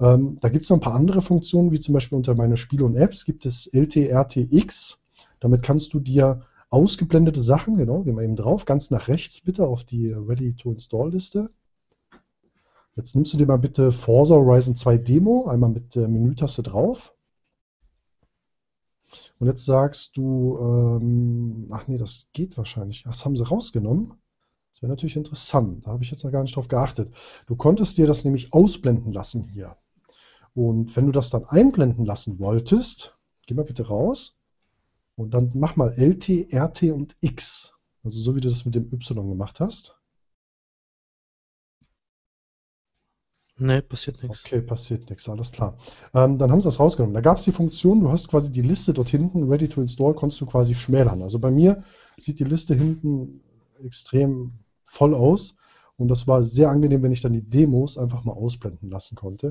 Ähm, da gibt es ein paar andere Funktionen, wie zum Beispiel unter meine Spiele und Apps gibt es LTRTX. Damit kannst du dir ausgeblendete Sachen, genau, gehen wir eben drauf, ganz nach rechts bitte auf die Ready-to-Install-Liste. Jetzt nimmst du dir mal bitte Forza Horizon 2 Demo, einmal mit der Menütaste drauf. Und jetzt sagst du, ähm, ach nee, das geht wahrscheinlich. Das haben sie rausgenommen. Das wäre natürlich interessant. Da habe ich jetzt noch gar nicht drauf geachtet. Du konntest dir das nämlich ausblenden lassen hier. Und wenn du das dann einblenden lassen wolltest, geh mal bitte raus und dann mach mal LT, RT und X. Also so wie du das mit dem Y gemacht hast. Nee, passiert nichts. Okay, passiert nichts, alles klar. Ähm, dann haben sie das rausgenommen. Da gab es die Funktion, du hast quasi die Liste dort hinten, ready to install, konntest du quasi schmälern. Also bei mir sieht die Liste hinten extrem voll aus und das war sehr angenehm, wenn ich dann die Demos einfach mal ausblenden lassen konnte.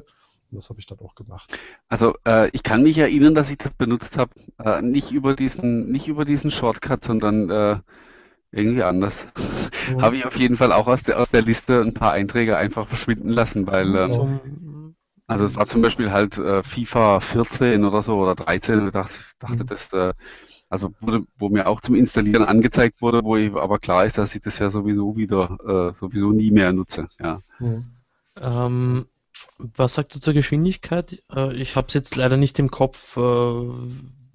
Und das habe ich dann auch gemacht. Also äh, ich kann mich erinnern, dass ich das benutzt habe, äh, nicht über diesen, nicht über diesen Shortcut, sondern äh, irgendwie anders. Habe ich auf jeden Fall auch aus der, aus der Liste ein paar Einträge einfach verschwinden lassen, weil ähm, also es war zum Beispiel halt äh, FIFA 14 oder so oder 13, ich dachte, dachte mhm. das, äh, also wurde, wo mir auch zum Installieren angezeigt wurde, wo ich aber klar ist, dass ich das ja sowieso wieder äh, sowieso nie mehr nutze. Ja. Ähm, was sagt du zur Geschwindigkeit? Äh, ich habe es jetzt leider nicht im Kopf, äh,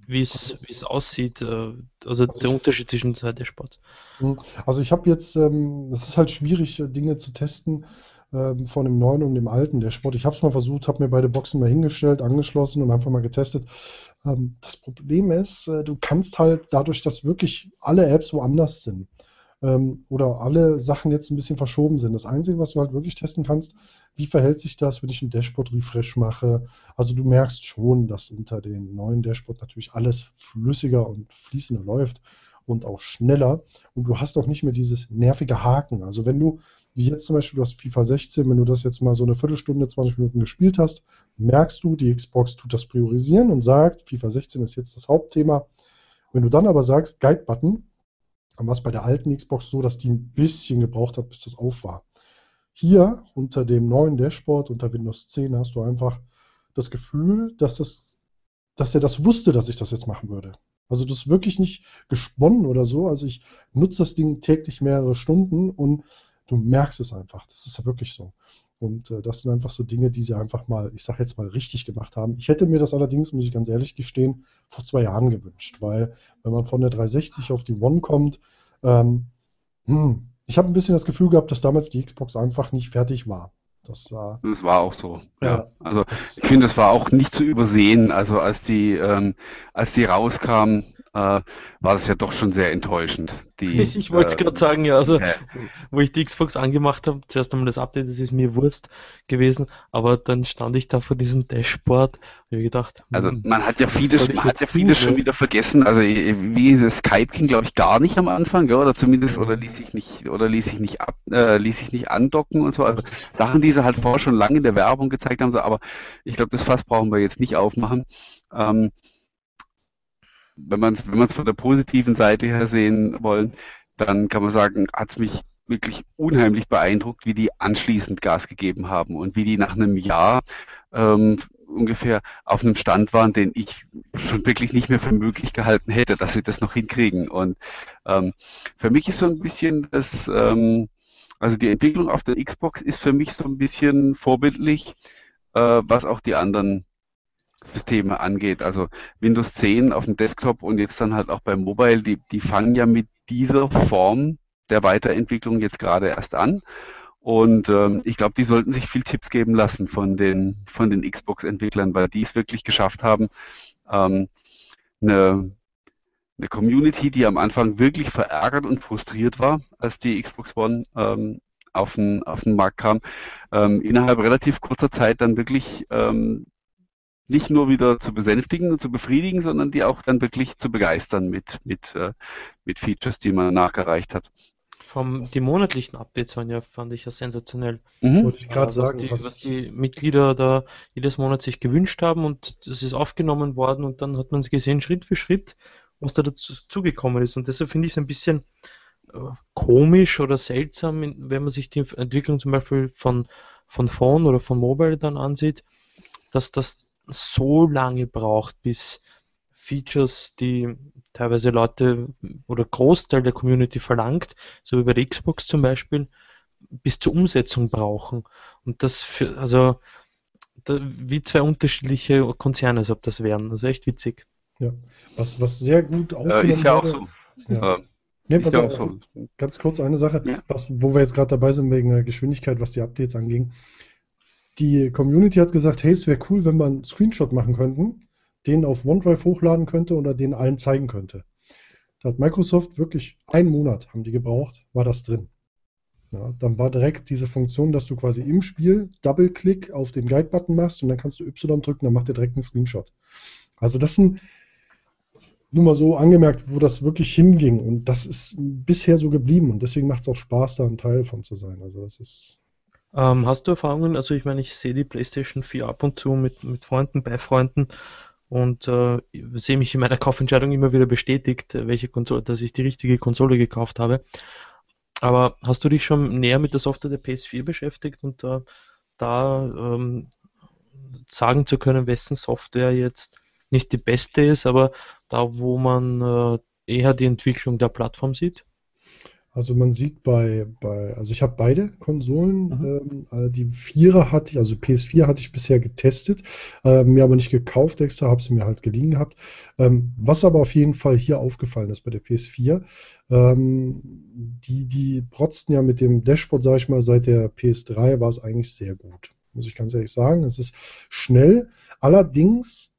wie es aussieht, äh, also, also der Unterschied zwischen zwei Dashboards. Hm. Also ich habe jetzt, ähm, es ist halt schwierig, Dinge zu testen ähm, von dem neuen und dem alten Dashboard. Ich habe es mal versucht, habe mir beide Boxen mal hingestellt, angeschlossen und einfach mal getestet. Ähm, das Problem ist, äh, du kannst halt dadurch, dass wirklich alle Apps woanders sind, ähm, oder alle Sachen jetzt ein bisschen verschoben sind. Das Einzige, was du halt wirklich testen kannst, wie verhält sich das, wenn ich einen Dashboard-Refresh mache. Also du merkst schon, dass unter den neuen Dashboard natürlich alles flüssiger und fließender läuft und auch schneller. Und du hast auch nicht mehr dieses nervige Haken. Also wenn du, wie jetzt zum Beispiel, du hast FIFA 16, wenn du das jetzt mal so eine Viertelstunde, 20 Minuten gespielt hast, merkst du, die Xbox tut das priorisieren und sagt, FIFA 16 ist jetzt das Hauptthema. Wenn du dann aber sagst, Guide-Button, dann war es bei der alten Xbox so, dass die ein bisschen gebraucht hat, bis das auf war. Hier unter dem neuen Dashboard, unter Windows 10, hast du einfach das Gefühl, dass, das, dass er das wusste, dass ich das jetzt machen würde. Also das ist wirklich nicht gesponnen oder so. Also ich nutze das Ding täglich mehrere Stunden und du merkst es einfach. Das ist ja wirklich so. Und äh, das sind einfach so Dinge, die sie einfach mal, ich sage jetzt mal, richtig gemacht haben. Ich hätte mir das allerdings, muss ich ganz ehrlich gestehen, vor zwei Jahren gewünscht, weil wenn man von der 360 auf die One kommt, ähm, hm, ich habe ein bisschen das Gefühl gehabt, dass damals die Xbox einfach nicht fertig war. Das, äh, das war auch so. Ja, ja. also ich finde, es war auch nicht zu übersehen. Also als die, ähm, als die rauskamen, äh, war das ja doch schon sehr enttäuschend. Die, (laughs) ich wollte äh, gerade sagen, ja, also äh, wo ich die Xbox angemacht habe, zuerst einmal das Update, das ist mir Wurst gewesen, aber dann stand ich da vor diesem Dashboard und habe gedacht, also hm, man hat ja vieles, man hat ja vieles schon wieder vergessen. Also wie Skype ging, glaube ich, gar nicht am Anfang, ja, oder zumindest oder ließ sich nicht oder ließ sich nicht ab, äh, ließ sich nicht andocken und so. Also Sachen, die sie halt vorher schon lange in der Werbung gezeigt haben, so, aber ich glaube, das Fass brauchen wir jetzt nicht aufmachen. Ähm, wenn man es wenn von der positiven Seite her sehen wollen, dann kann man sagen, hat es mich wirklich unheimlich beeindruckt, wie die anschließend Gas gegeben haben und wie die nach einem Jahr ähm, ungefähr auf einem Stand waren, den ich schon wirklich nicht mehr für möglich gehalten hätte, dass sie das noch hinkriegen. Und ähm, für mich ist so ein bisschen das, ähm, also die Entwicklung auf der Xbox ist für mich so ein bisschen vorbildlich, äh, was auch die anderen Systeme angeht. Also Windows 10 auf dem Desktop und jetzt dann halt auch beim Mobile, die, die fangen ja mit dieser Form der Weiterentwicklung jetzt gerade erst an. Und ähm, ich glaube, die sollten sich viel Tipps geben lassen von den, von den Xbox-Entwicklern, weil die es wirklich geschafft haben, ähm, eine, eine Community, die am Anfang wirklich verärgert und frustriert war, als die Xbox One ähm, auf, den, auf den Markt kam, ähm, innerhalb relativ kurzer Zeit dann wirklich ähm, nicht nur wieder zu besänftigen und zu befriedigen, sondern die auch dann wirklich zu begeistern mit, mit, äh, mit Features, die man nachgereicht hat. Vom, die monatlichen Updates waren ja, fand ich ja sensationell. Mhm. Wollte ich gerade sagen. Die, was, was die Mitglieder da jedes Monat sich gewünscht haben und das ist aufgenommen worden und dann hat man es gesehen, Schritt für Schritt, was da dazu zugekommen ist. Und deshalb finde ich es ein bisschen äh, komisch oder seltsam, wenn man sich die Entwicklung zum Beispiel von, von Phone oder von Mobile dann ansieht, dass das so lange braucht, bis Features, die teilweise Leute oder Großteil der Community verlangt, so wie bei der Xbox zum Beispiel, bis zur Umsetzung brauchen. Und das für, also da, wie zwei unterschiedliche Konzerne, als ob das wären. Also echt witzig. Ja, was, was sehr gut aufgenommen äh, Ist ja auch so. Ja. Ja, pass auf, so. Ganz kurz eine Sache, ja. was, wo wir jetzt gerade dabei sind wegen der Geschwindigkeit, was die Updates anging die Community hat gesagt, hey, es wäre cool, wenn wir einen Screenshot machen könnten, den auf OneDrive hochladen könnte oder den allen zeigen könnte. Da hat Microsoft wirklich einen Monat haben die gebraucht, war das drin. ja, dann war direkt diese Funktion, dass du quasi im Spiel Double-Click auf den Guide-Button machst und dann kannst du Y drücken, dann macht er direkt einen Screenshot. Also das sind nur mal so angemerkt, wo das wirklich hinging und das ist bisher so geblieben und deswegen macht es auch Spaß, da ein Teil von zu sein. Also das ist ähm, hast du Erfahrungen? Also ich meine, ich sehe die PlayStation 4 ab und zu mit, mit Freunden, bei Freunden und äh, sehe mich in meiner Kaufentscheidung immer wieder bestätigt, welche Konsole, dass ich die richtige Konsole gekauft habe. Aber hast du dich schon näher mit der Software der PS4 beschäftigt und äh, da ähm, sagen zu können, wessen Software jetzt nicht die beste ist, aber da, wo man äh, eher die Entwicklung der Plattform sieht? Also man sieht bei, bei also ich habe beide Konsolen. Mhm. Ähm, äh, die Vierer hatte ich, also PS4 hatte ich bisher getestet, äh, mir aber nicht gekauft extra, habe sie mir halt geliehen gehabt. Ähm, was aber auf jeden Fall hier aufgefallen ist bei der PS4, ähm, die, die protzten ja mit dem Dashboard, sage ich mal, seit der PS3 war es eigentlich sehr gut. Muss ich ganz ehrlich sagen. Es ist schnell, allerdings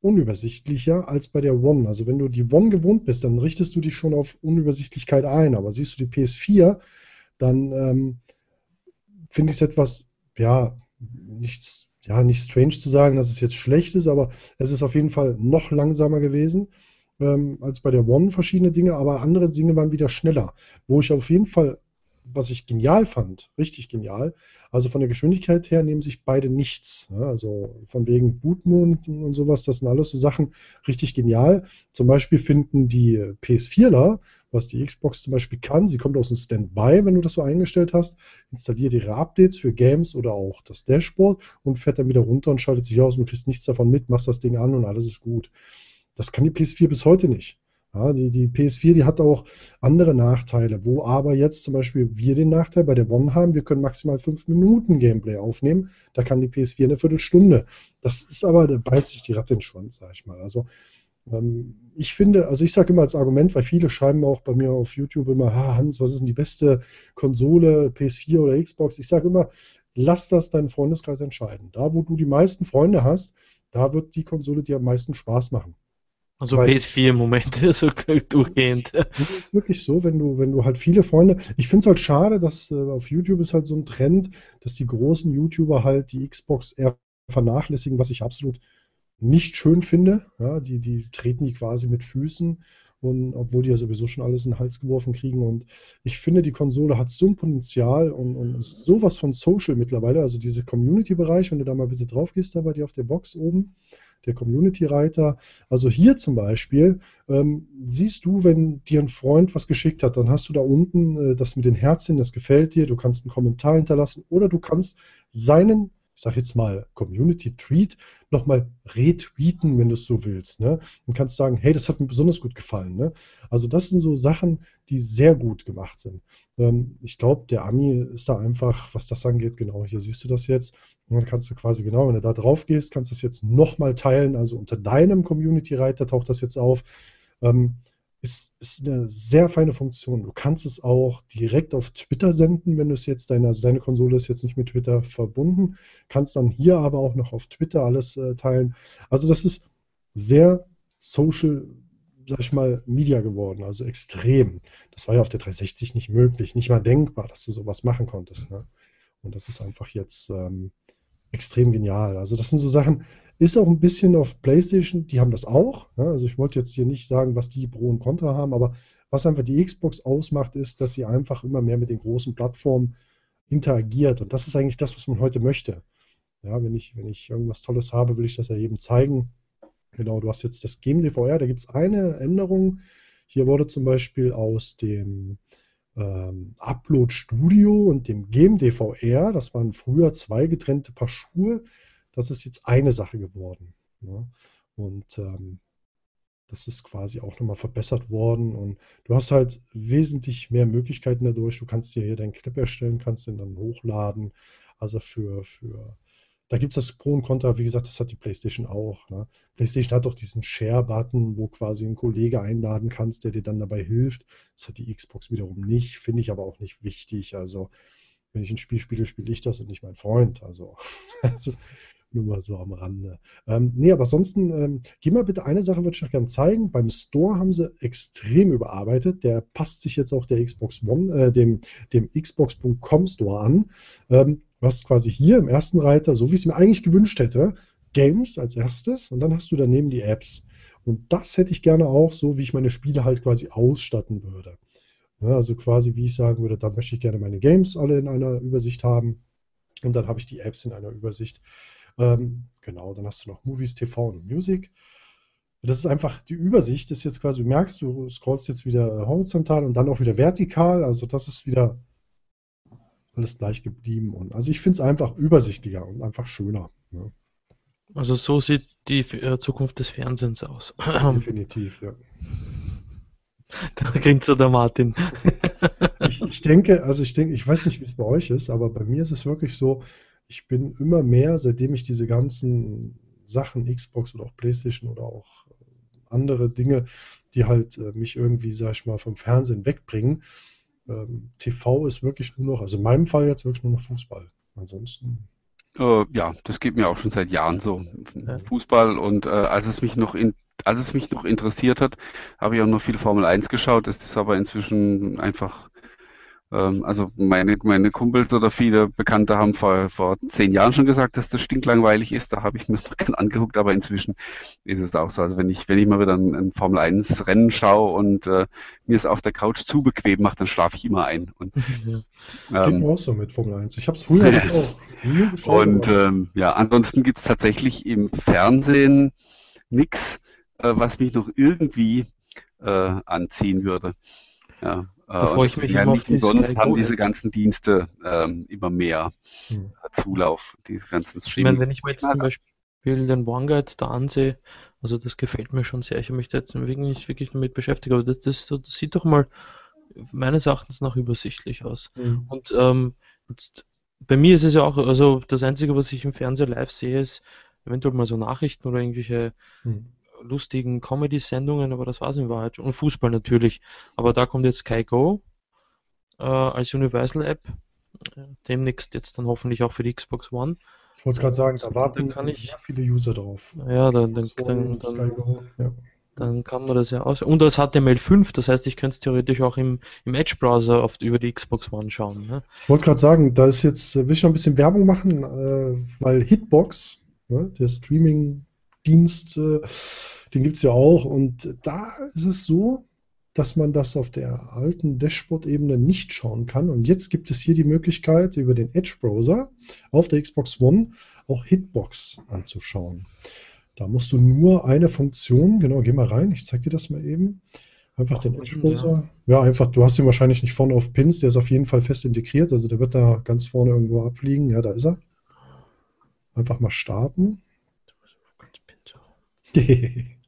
unübersichtlicher als bei der One. Also wenn du die One gewohnt bist, dann richtest du dich schon auf Unübersichtlichkeit ein. Aber siehst du die PS4, dann ähm, finde ich es etwas, ja, nichts, ja, nicht strange zu sagen, dass es jetzt schlecht ist, aber es ist auf jeden Fall noch langsamer gewesen ähm, als bei der One verschiedene Dinge, aber andere Dinge waren wieder schneller. Wo ich auf jeden Fall was ich genial fand, richtig genial. Also von der Geschwindigkeit her nehmen sich beide nichts. Ja, also von wegen Bootmond und sowas, das sind alles so Sachen richtig genial. Zum Beispiel finden die PS4ler, was die Xbox zum Beispiel kann, sie kommt aus dem Standby, wenn du das so eingestellt hast, installiert ihre Updates für Games oder auch das Dashboard und fährt dann wieder runter und schaltet sich aus und du kriegst nichts davon mit, machst das Ding an und alles ist gut. Das kann die PS4 bis heute nicht. Ja, die, die PS4, die hat auch andere Nachteile, wo aber jetzt zum Beispiel wir den Nachteil bei der One haben, wir können maximal fünf Minuten Gameplay aufnehmen, da kann die PS4 eine Viertelstunde. Das ist aber, da beißt sich die Ratte in den Schwanz, sag ich mal. Also ähm, ich finde, also ich sage immer als Argument, weil viele schreiben auch bei mir auf YouTube immer, ah, Hans, was ist denn die beste Konsole, PS4 oder Xbox? Ich sage immer, lass das deinen Freundeskreis entscheiden. Da, wo du die meisten Freunde hast, da wird die Konsole dir am meisten Spaß machen. Also PS4 im Moment, so durchgehend. Es ist wirklich so, wenn du, wenn du halt viele Freunde. Ich finde es halt schade, dass äh, auf YouTube ist halt so ein Trend, dass die großen YouTuber halt die Xbox eher vernachlässigen, was ich absolut nicht schön finde. Ja, die, die treten die quasi mit Füßen und obwohl die ja sowieso schon alles in den Hals geworfen kriegen. Und ich finde, die Konsole hat so ein Potenzial und, und ist sowas von Social mittlerweile. Also diese Community-Bereich, wenn du da mal bitte drauf gehst, da bei dir auf der Box oben, der Community-Reiter. Also hier zum Beispiel ähm, siehst du, wenn dir ein Freund was geschickt hat, dann hast du da unten äh, das mit den Herzchen, das gefällt dir, du kannst einen Kommentar hinterlassen oder du kannst seinen ich sage jetzt mal, Community-Tweet nochmal retweeten, wenn du es so willst. Ne? Und kannst sagen, hey, das hat mir besonders gut gefallen. Ne? Also das sind so Sachen, die sehr gut gemacht sind. Ähm, ich glaube, der Ami ist da einfach, was das angeht, genau, hier siehst du das jetzt. Und dann kannst du quasi genau, wenn du da drauf gehst, kannst du das jetzt nochmal teilen. Also unter deinem Community-Reiter taucht das jetzt auf. Ähm, ist, ist eine sehr feine Funktion. Du kannst es auch direkt auf Twitter senden, wenn du es jetzt, deine, also deine Konsole ist jetzt nicht mit Twitter verbunden, kannst dann hier aber auch noch auf Twitter alles äh, teilen. Also das ist sehr social, sag ich mal, Media geworden, also extrem. Das war ja auf der 360 nicht möglich, nicht mal denkbar, dass du sowas machen konntest. Ne? Und das ist einfach jetzt ähm, extrem genial. Also das sind so Sachen, ist auch ein bisschen auf PlayStation, die haben das auch. Ja, also ich wollte jetzt hier nicht sagen, was die Pro und Contra haben, aber was einfach die Xbox ausmacht, ist, dass sie einfach immer mehr mit den großen Plattformen interagiert. Und das ist eigentlich das, was man heute möchte. Ja, wenn ich, wenn ich irgendwas Tolles habe, will ich das ja jedem zeigen. Genau, du hast jetzt das Game DVR, da gibt es eine Änderung. Hier wurde zum Beispiel aus dem ähm, Upload Studio und dem Game DVR, das waren früher zwei getrennte Paar Schuhe, das ist jetzt eine Sache geworden. Ne? Und ähm, das ist quasi auch nochmal verbessert worden und du hast halt wesentlich mehr Möglichkeiten dadurch. Du kannst dir hier deinen Clip erstellen, kannst den dann hochladen. Also für, für da gibt es das Pro und Contra, wie gesagt, das hat die PlayStation auch. Ne? PlayStation hat auch diesen Share-Button, wo quasi ein Kollege einladen kannst, der dir dann dabei hilft. Das hat die Xbox wiederum nicht, finde ich aber auch nicht wichtig. Also, wenn ich ein Spiel spiele, spiele ich das und nicht mein Freund. Also, (laughs) also Nur mal so am Rande. Ähm, nee, aber ansonsten, ähm, geh mal bitte, eine Sache würde ich noch gerne zeigen. Beim Store haben sie extrem überarbeitet. Der passt sich jetzt auch der Xbox One, äh, dem, dem Xbox.com Store an. Ähm, du hast quasi hier im ersten Reiter, so wie ich es mir eigentlich gewünscht hätte, Games als erstes und dann hast du daneben die Apps. Und das hätte ich gerne auch so, wie ich meine Spiele halt quasi ausstatten würde. Ja, also quasi, wie ich sagen würde, da möchte ich gerne meine Games alle in einer Übersicht haben. Und dann habe ich die Apps in einer Übersicht. Ähm, genau, dann hast du noch Movies, TV und Music. Das ist einfach die Übersicht, ist jetzt quasi, du merkst, du scrollst jetzt wieder horizontal und dann auch wieder vertikal. Also das ist wieder alles gleich geblieben. Und also ich finde es einfach übersichtlicher und einfach schöner. Ja. Also so sieht die äh, Zukunft des Fernsehens aus. (clears throat) Definitiv, ja. Das klingt so der Martin. (laughs) ich, ich denke, also ich denke, ich weiß nicht, wie es bei euch ist, aber bei mir ist es wirklich so, ich bin immer mehr, seitdem ich diese ganzen Sachen, Xbox oder auch PlayStation oder auch andere Dinge, die halt äh, mich irgendwie, sag ich mal, vom Fernsehen wegbringen. Ähm, TV ist wirklich nur noch, also in meinem Fall jetzt wirklich nur noch Fußball. Ansonsten äh, ja, das geht mir auch schon seit Jahren so. Fußball und äh, als es mich noch in, als es mich noch interessiert hat, habe ich auch noch viel Formel 1 geschaut. Das ist aber inzwischen einfach also meine, meine Kumpels oder viele Bekannte haben vor, vor zehn Jahren schon gesagt, dass das stinklangweilig ist. Da habe ich mir das (laughs) noch gerne angeguckt, aber inzwischen ist es auch so. Also wenn ich, wenn ich mal wieder ein, ein Formel 1 Rennen schaue und äh, mir es auf der Couch zu bequem macht, dann schlafe ich immer ein. Und, (laughs) ja. ähm, Geht mir auch so mit Formel 1. Ich habe es früher ja. (laughs) auch. Und ähm, ja, ansonsten gibt es tatsächlich im Fernsehen nichts, äh, was mich noch irgendwie äh, anziehen würde. Ja, da freue ich mich ja immer nicht umsonst haben diese ganzen Dienste ähm, immer mehr hm. Zulauf, diese ganzen Streaming. Ich meine, wenn ich mir jetzt zum Beispiel den OneGuide da ansehe, also das gefällt mir schon sehr. Ich habe mich da jetzt wirklich, wirklich damit beschäftigt, aber das, das, das sieht doch mal meines Erachtens nach übersichtlich aus. Mhm. Und ähm, jetzt, bei mir ist es ja auch, also das Einzige, was ich im Fernseher live sehe, ist eventuell mal so Nachrichten oder irgendwelche mhm lustigen Comedy-Sendungen, aber das war es in Wahrheit. Und Fußball natürlich. Aber da kommt jetzt Sky Go äh, als Universal-App. Demnächst jetzt dann hoffentlich auch für die Xbox One. Ich wollte gerade sagen, da warten da ich, sehr viele User drauf. Ja, dann, dann, dann, dann, ja. dann kann man das ja aus. Und als HTML5, das heißt, ich könnte es theoretisch auch im, im Edge-Browser über die Xbox One schauen. Ne? Ich wollte gerade sagen, da ist jetzt, will ich noch ein bisschen Werbung machen, äh, weil Hitbox, ne, der Streaming Dienst, äh, den gibt es ja auch. Und da ist es so, dass man das auf der alten Dashboard-Ebene nicht schauen kann. Und jetzt gibt es hier die Möglichkeit, über den Edge-Browser auf der Xbox One auch Hitbox anzuschauen. Da musst du nur eine Funktion, genau, geh mal rein, ich zeig dir das mal eben. Einfach den Edge-Browser. Ja. ja. einfach, du hast ihn wahrscheinlich nicht vorne auf Pins, der ist auf jeden Fall fest integriert, also der wird da ganz vorne irgendwo abliegen. Ja, da ist er. Einfach mal starten. (laughs)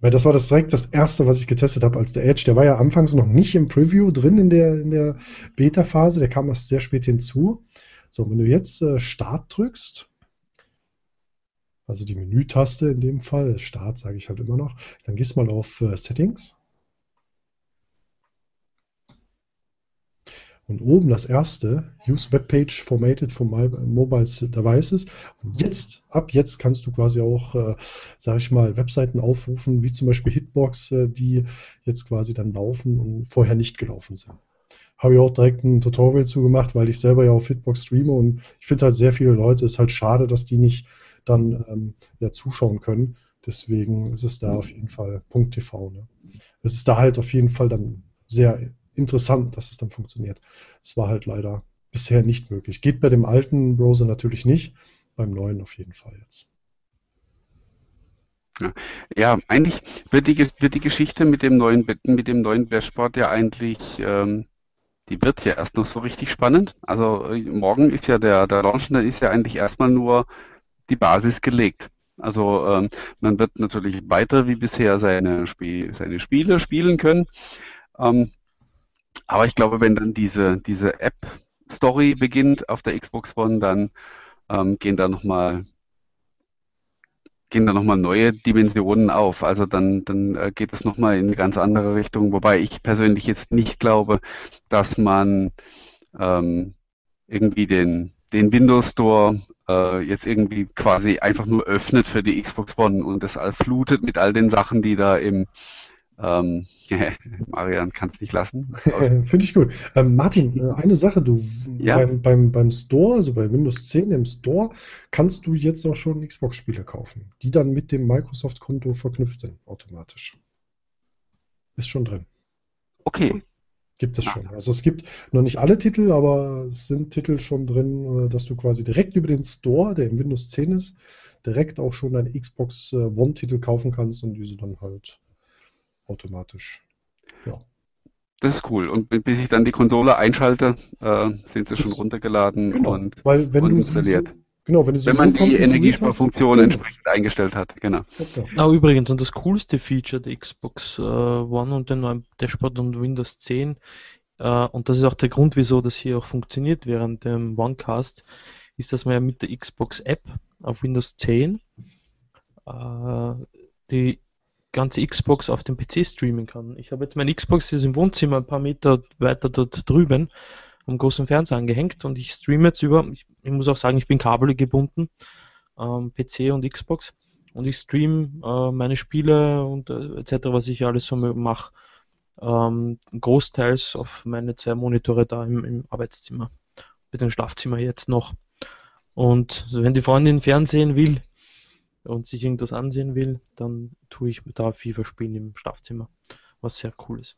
Weil das war das direkt das erste, was ich getestet habe als der Edge. Der war ja anfangs noch nicht im Preview drin in der, in der Beta-Phase, der kam erst sehr spät hinzu. So, wenn du jetzt äh, Start drückst, also die Menütaste in dem Fall, Start sage ich halt immer noch, dann gehst du mal auf äh, Settings Und oben das erste, Use Webpage Formatted for Mobile Devices. Und jetzt, ab jetzt kannst du quasi auch, äh, sage ich mal, Webseiten aufrufen, wie zum Beispiel Hitbox, äh, die jetzt quasi dann laufen und vorher nicht gelaufen sind. Habe ich auch direkt ein Tutorial zugemacht, weil ich selber ja auf Hitbox streame und ich finde halt sehr viele Leute, es ist halt schade, dass die nicht dann ähm, ja, zuschauen können. Deswegen ist es da auf jeden Fall .tv. Ne? Es ist da halt auf jeden Fall dann sehr interessant, dass es dann funktioniert. Es war halt leider bisher nicht möglich. Geht bei dem alten Browser natürlich nicht, beim neuen auf jeden Fall jetzt. Ja, ja eigentlich wird die, wird die Geschichte mit dem neuen mit dem neuen Dashboard ja eigentlich, ähm, die wird ja erst noch so richtig spannend. Also äh, morgen ist ja der, der Launch, da ist ja eigentlich erstmal nur die Basis gelegt. Also ähm, man wird natürlich weiter wie bisher seine, Spiel, seine Spiele spielen können. Ähm, aber ich glaube, wenn dann diese, diese App-Story beginnt auf der Xbox One, dann ähm, gehen da nochmal gehen da nochmal neue Dimensionen auf. Also dann, dann äh, geht es nochmal in eine ganz andere Richtung, wobei ich persönlich jetzt nicht glaube, dass man ähm, irgendwie den, den Windows Store äh, jetzt irgendwie quasi einfach nur öffnet für die Xbox One und das flutet mit all den Sachen, die da im ähm, (laughs) Marian kann es nicht lassen. (laughs) Finde ich gut. Ähm, Martin, äh, eine Sache, du ja? beim, beim, beim Store, also bei Windows 10 im Store, kannst du jetzt auch schon Xbox-Spiele kaufen, die dann mit dem Microsoft-Konto verknüpft sind, automatisch. Ist schon drin. Okay. Gibt es schon. Also es gibt noch nicht alle Titel, aber es sind Titel schon drin, äh, dass du quasi direkt über den Store, der im Windows 10 ist, direkt auch schon deine Xbox äh, One-Titel kaufen kannst und diese dann halt automatisch. Ja. Das ist cool. Und bis ich dann die Konsole einschalte, äh, sind sie das schon runtergeladen genau, und, weil wenn und du installiert. So, genau, wenn, du wenn man die Energiesparfunktion entsprechend eingestellt hat, genau. genau. übrigens, und das coolste Feature der Xbox äh, One und den neuen Dashboard und Windows 10, äh, und das ist auch der Grund, wieso das hier auch funktioniert während dem OneCast, ist, dass man ja mit der Xbox App auf Windows 10 äh, die ganze Xbox auf dem PC streamen kann. Ich habe jetzt mein Xbox ist im Wohnzimmer ein paar Meter weiter dort drüben am großen Fernseher angehängt und ich streame jetzt über, ich, ich muss auch sagen, ich bin kabelgebunden, ähm, PC und Xbox und ich stream äh, meine Spiele und äh, etc., was ich alles so mache, ähm, großteils auf meine zwei Monitore da im, im Arbeitszimmer, mit dem Schlafzimmer jetzt noch. Und wenn die Freundin Fernsehen will, und sich irgendwas ansehen will, dann tue ich da FIFA spielen im Schlafzimmer, was sehr cool ist.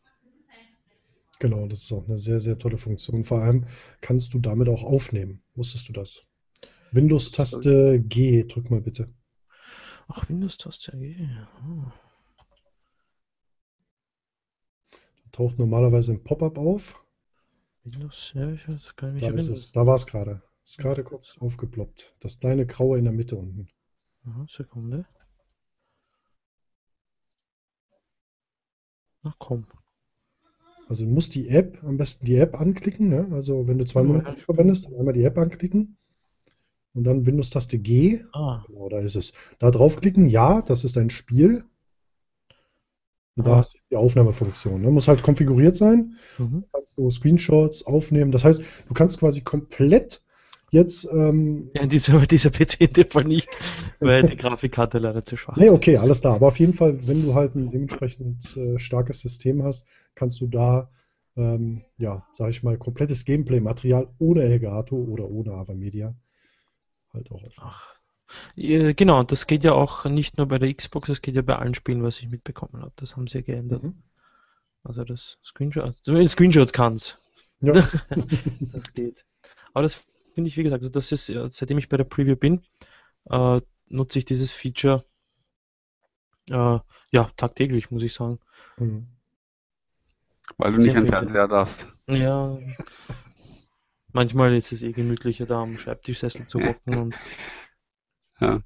Genau, das ist auch eine sehr, sehr tolle Funktion. Vor allem kannst du damit auch aufnehmen. Wusstest du das? Windows-Taste G, drück mal bitte. Ach, Windows-Taste G. Oh. Da taucht normalerweise ein Pop-up auf. Windows, ja, ich weiß, kann mich da erinnern. Es, da war es gerade. Ist gerade kurz aufgeploppt. Das kleine Graue in der Mitte unten. Aha, Sekunde. Na komm. Also du musst die App, am besten die App anklicken, ne? Also wenn du zwei Monate verwendest, dann einmal die App anklicken und dann Windows-Taste G. Ah. Genau, da ist es. Da draufklicken, ja, das ist ein Spiel. Und ah. da hast du die Aufnahmefunktion. Ne? Muss halt konfiguriert sein. Mhm. Kannst du Screenshots aufnehmen. Das heißt, du kannst quasi komplett Jetzt. Ähm, ja, dieser, dieser PC (laughs) in dem Fall nicht, weil die Grafikkarte leider zu schwach ist. Nee, okay, alles da. Aber auf jeden Fall, wenn du halt ein dementsprechend äh, starkes System hast, kannst du da, ähm, ja, sag ich mal, komplettes Gameplay-Material ohne Elgato oder ohne Avamedia halt auch auf. Ach. Genau, das geht ja auch nicht nur bei der Xbox, das geht ja bei allen Spielen, was ich mitbekommen habe. Das haben sie ja geändert. Mhm. Also das Screenshot, Screenshot kann's. Ja. (laughs) das geht. Aber das finde ich, wie gesagt, also das ist, seitdem ich bei der Preview bin, äh, nutze ich dieses Feature äh, ja tagtäglich, muss ich sagen. Mhm. Weil du nicht an Fernseher darfst. Ja. Manchmal ist es eh gemütlicher, da am Schreibtischsessel zu hocken und (laughs) ja,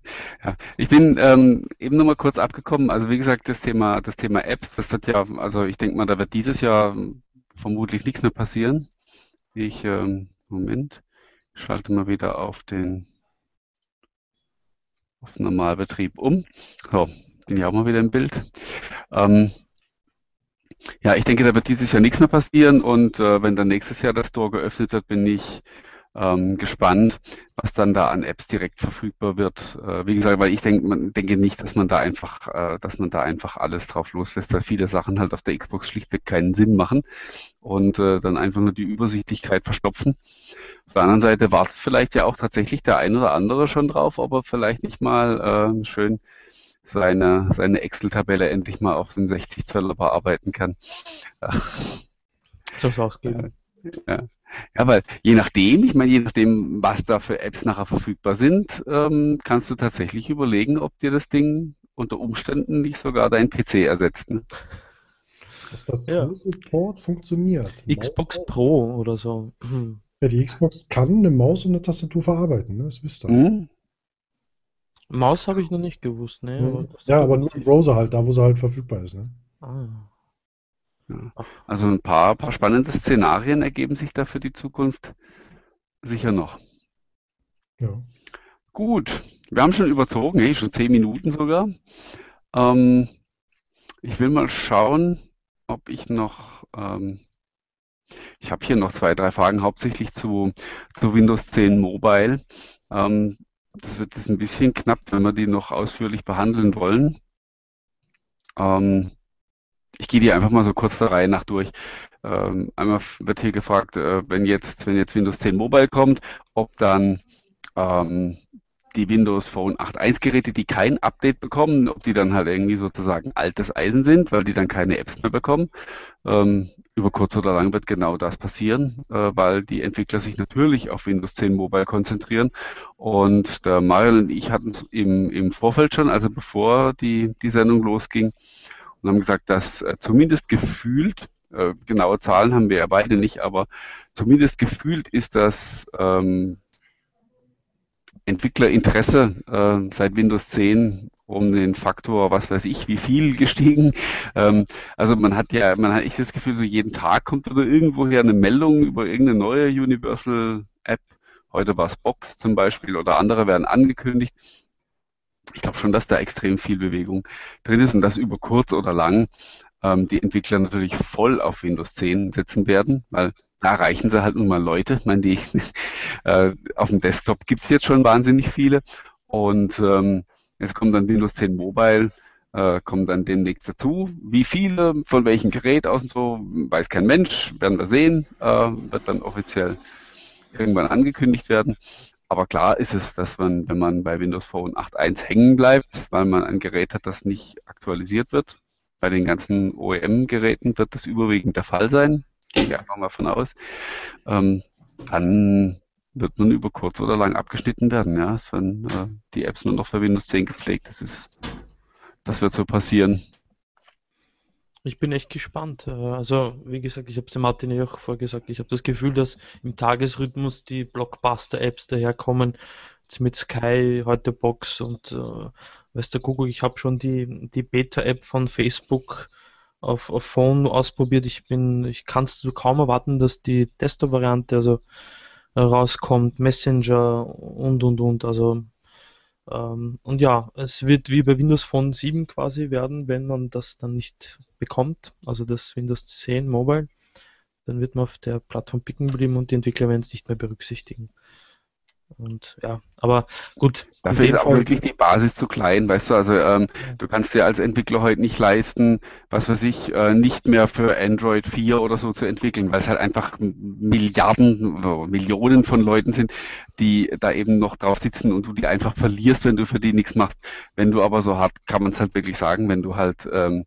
ja. Ich bin ähm, eben noch mal kurz abgekommen. Also wie gesagt, das Thema, das Thema Apps, das wird ja, also ich denke mal, da wird dieses Jahr vermutlich nichts mehr passieren. Ich, ähm, Moment, schalte mal wieder auf den auf Normalbetrieb um. So, bin ich auch mal wieder im Bild. Ähm, ja, ich denke, da wird dieses Jahr nichts mehr passieren und äh, wenn dann nächstes Jahr das Store geöffnet wird, bin ich ähm, gespannt, was dann da an Apps direkt verfügbar wird. Äh, wie gesagt, weil ich denke, man denke nicht, dass man da einfach, äh, dass man da einfach alles drauf loslässt, weil viele Sachen halt auf der Xbox schlichtweg keinen Sinn machen und äh, dann einfach nur die Übersichtlichkeit verstopfen. Auf der anderen Seite wartet vielleicht ja auch tatsächlich der ein oder andere schon drauf, ob er vielleicht nicht mal äh, schön seine, seine Excel-Tabelle endlich mal auf dem 60 Zöller bearbeiten kann. Soll es ausgeben. Ja. Ja, weil je nachdem, ich meine, je nachdem, was da für Apps nachher verfügbar sind, ähm, kannst du tatsächlich überlegen, ob dir das Ding unter Umständen nicht sogar dein PC ersetzt. Ne? Tastatursupport ja. funktioniert. Xbox Pro oder so. Ja, die Xbox kann eine Maus und eine Tastatur verarbeiten, ne? das wisst ihr. Mhm. Maus habe ich noch nicht gewusst, ne? Mhm. ja, aber nur im Browser halt, da wo sie halt verfügbar ist, ne? Ah. Also ein paar, paar spannende Szenarien ergeben sich da für die Zukunft sicher noch. Ja. Gut, wir haben schon überzogen, hey, schon zehn Minuten sogar. Ähm, ich will mal schauen, ob ich noch. Ähm, ich habe hier noch zwei, drei Fragen, hauptsächlich zu, zu Windows 10 Mobile. Ähm, das wird jetzt ein bisschen knapp, wenn wir die noch ausführlich behandeln wollen. Ähm, ich gehe die einfach mal so kurz der Reihe nach durch. Ähm, einmal wird hier gefragt, äh, wenn jetzt, wenn jetzt Windows 10 Mobile kommt, ob dann ähm, die Windows Phone 8.1 Geräte, die kein Update bekommen, ob die dann halt irgendwie sozusagen altes Eisen sind, weil die dann keine Apps mehr bekommen. Ähm, über kurz oder lang wird genau das passieren, äh, weil die Entwickler sich natürlich auf Windows 10 Mobile konzentrieren. Und der Marion und ich hatten es im, im Vorfeld schon, also bevor die, die Sendung losging, und haben gesagt, dass äh, zumindest gefühlt, äh, genaue Zahlen haben wir ja beide nicht, aber zumindest gefühlt ist das ähm, Entwicklerinteresse äh, seit Windows 10 um den Faktor, was weiß ich, wie viel gestiegen. Ähm, also man hat ja, man hat echt das Gefühl, so jeden Tag kommt wieder irgendwoher eine Meldung über irgendeine neue Universal App. Heute war es Box zum Beispiel oder andere werden angekündigt. Ich glaube schon, dass da extrem viel Bewegung drin ist und dass über kurz oder lang ähm, die Entwickler natürlich voll auf Windows 10 setzen werden, weil da reichen sie halt nun mal Leute. Ich meine, die (laughs) äh, auf dem Desktop gibt es jetzt schon wahnsinnig viele. Und ähm, jetzt kommt dann Windows 10 Mobile, äh, kommt dann demnächst dazu. Wie viele, von welchem Gerät aus und so, weiß kein Mensch, werden wir sehen, äh, wird dann offiziell irgendwann angekündigt werden. Aber klar ist es, dass man, wenn man bei Windows Phone 8.1 hängen bleibt, weil man ein Gerät hat, das nicht aktualisiert wird, bei den ganzen OEM-Geräten wird das überwiegend der Fall sein gehe ich einfach mal von aus, ähm, dann wird man über kurz oder lang abgeschnitten werden. Ja, es werden äh, die Apps nur noch für Windows 10 gepflegt. Das ist, das wird so passieren. Ich bin echt gespannt. Äh, also, wie gesagt, ich habe es dem Martin ja auch vorgesagt. Ich habe das Gefühl, dass im Tagesrhythmus die Blockbuster-Apps daherkommen. Jetzt mit Sky, heute Box und äh, weißt du, Google, ich habe schon die, die Beta-App von Facebook auf, auf Phone ausprobiert. Ich bin, ich kann es kaum erwarten, dass die Desktop-Variante also rauskommt, Messenger und und und. Also ähm, und ja, es wird wie bei Windows Phone 7 quasi werden, wenn man das dann nicht bekommt, also das Windows 10 Mobile, dann wird man auf der Plattform picken bleiben und die Entwickler werden es nicht mehr berücksichtigen. Und ja, aber gut. Dafür ist auch Fall wirklich die Basis zu klein, weißt du, also ähm, du kannst dir als Entwickler heute nicht leisten, was weiß ich, äh, nicht mehr für Android 4 oder so zu entwickeln, weil es halt einfach Milliarden Millionen von Leuten sind, die da eben noch drauf sitzen und du die einfach verlierst, wenn du für die nichts machst. Wenn du aber so hart, kann man es halt wirklich sagen, wenn du halt ähm,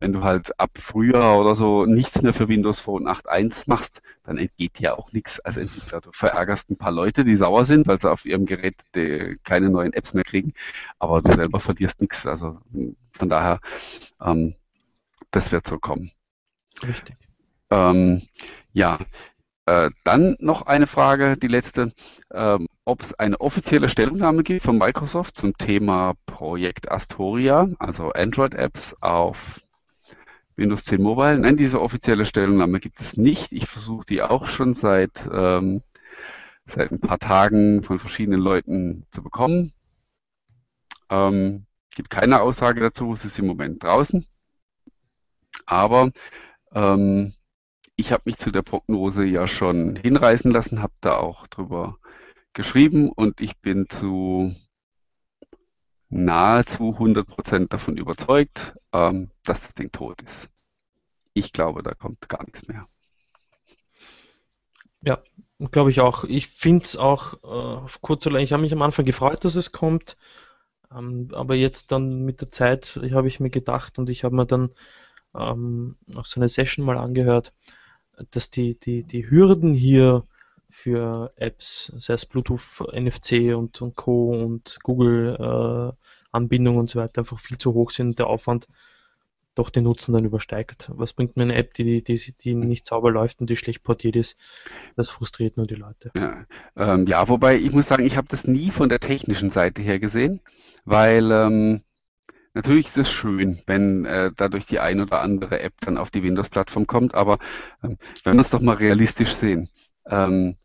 wenn du halt ab Frühjahr oder so nichts mehr für Windows Phone 8.1 machst, dann entgeht dir auch nichts als Entwickler. Du verärgerst ein paar Leute, die sauer sind, weil sie auf ihrem Gerät keine neuen Apps mehr kriegen, aber du selber verlierst nichts. Also von daher, ähm, das wird so kommen. Richtig. Ähm, ja, äh, dann noch eine Frage, die letzte, ähm, ob es eine offizielle Stellungnahme gibt von Microsoft zum Thema Projekt Astoria, also Android-Apps auf Windows 10 Mobile. Nein, diese offizielle Stellungnahme gibt es nicht. Ich versuche die auch schon seit, ähm, seit ein paar Tagen von verschiedenen Leuten zu bekommen. Ähm, gibt keine Aussage dazu, es ist im Moment draußen. Aber ähm, ich habe mich zu der Prognose ja schon hinreißen lassen, habe da auch drüber geschrieben und ich bin zu nahezu 100% davon überzeugt, ähm, dass das Ding tot ist. Ich glaube, da kommt gar nichts mehr. Ja, glaube ich auch. Ich finde es auch äh, auf kurz oder lang, ich habe mich am Anfang gefreut, dass es kommt, ähm, aber jetzt dann mit der Zeit habe ich mir gedacht und ich habe mir dann ähm, auch so eine Session mal angehört, dass die, die, die Hürden hier für Apps, sei es Bluetooth, NFC und, und Co. und Google äh, und so weiter einfach viel zu hoch sind und der Aufwand doch den Nutzen dann übersteigt. Was bringt mir eine App, die, die, die nicht sauber läuft und die schlecht portiert ist? Das frustriert nur die Leute. Ja, ähm, ja wobei ich muss sagen, ich habe das nie von der technischen Seite her gesehen, weil ähm, Natürlich ist es schön, wenn äh, dadurch die ein oder andere App dann auf die Windows-Plattform kommt, aber ähm, wenn wir es doch mal realistisch sehen. Ähm,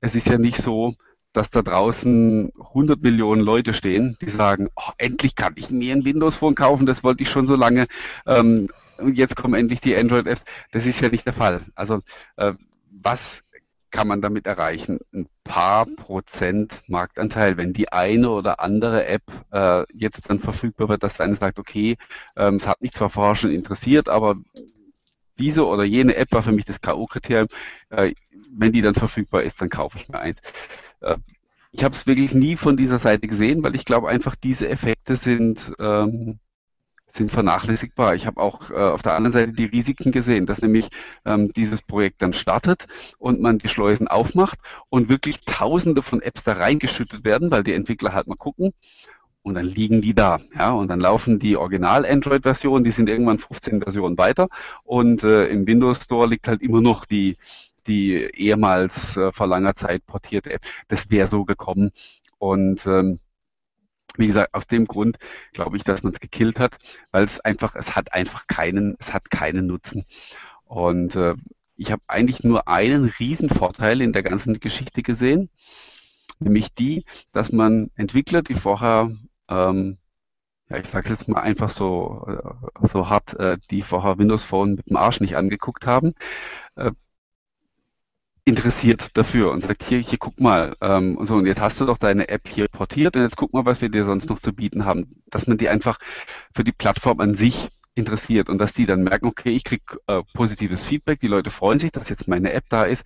es ist ja nicht so, dass da draußen 100 Millionen Leute stehen, die sagen, oh, endlich kann ich mir ein Windows Phone kaufen, das wollte ich schon so lange. Ähm, und jetzt kommen endlich die Android-Apps. Das ist ja nicht der Fall. Also äh, was kann man damit erreichen? Ein paar Prozent Marktanteil, wenn die eine oder andere App äh, jetzt dann verfügbar wird, dass eine sagt, okay, ähm, es hat mich zwar vorher schon interessiert, aber diese oder jene App war für mich das K.O.-Kriterium. Äh, wenn die dann verfügbar ist, dann kaufe ich mir eins. Äh, ich habe es wirklich nie von dieser Seite gesehen, weil ich glaube einfach, diese Effekte sind ähm, sind vernachlässigbar. Ich habe auch äh, auf der anderen Seite die Risiken gesehen, dass nämlich ähm, dieses Projekt dann startet und man die Schleusen aufmacht und wirklich tausende von Apps da reingeschüttet werden, weil die Entwickler halt mal gucken und dann liegen die da. Ja, und dann laufen die Original-Android-Versionen, die sind irgendwann 15 Versionen weiter und äh, im Windows Store liegt halt immer noch die die ehemals äh, vor langer Zeit portierte App. Das wäre so gekommen und ähm, wie gesagt, aus dem Grund glaube ich, dass man es gekillt hat, weil es einfach, es hat einfach keinen, es hat keinen Nutzen. Und äh, ich habe eigentlich nur einen Riesenvorteil in der ganzen Geschichte gesehen, nämlich die, dass man Entwickler, die vorher, ähm, ja, ich sage es jetzt mal einfach so, äh, so hart, äh, die vorher Windows Phone mit dem Arsch nicht angeguckt haben, äh, interessiert dafür und sagt, hier, hier guck mal, ähm, und so, und jetzt hast du doch deine App hier portiert und jetzt guck mal, was wir dir sonst noch zu bieten haben. Dass man die einfach für die Plattform an sich interessiert und dass die dann merken, okay, ich krieg äh, positives Feedback, die Leute freuen sich, dass jetzt meine App da ist.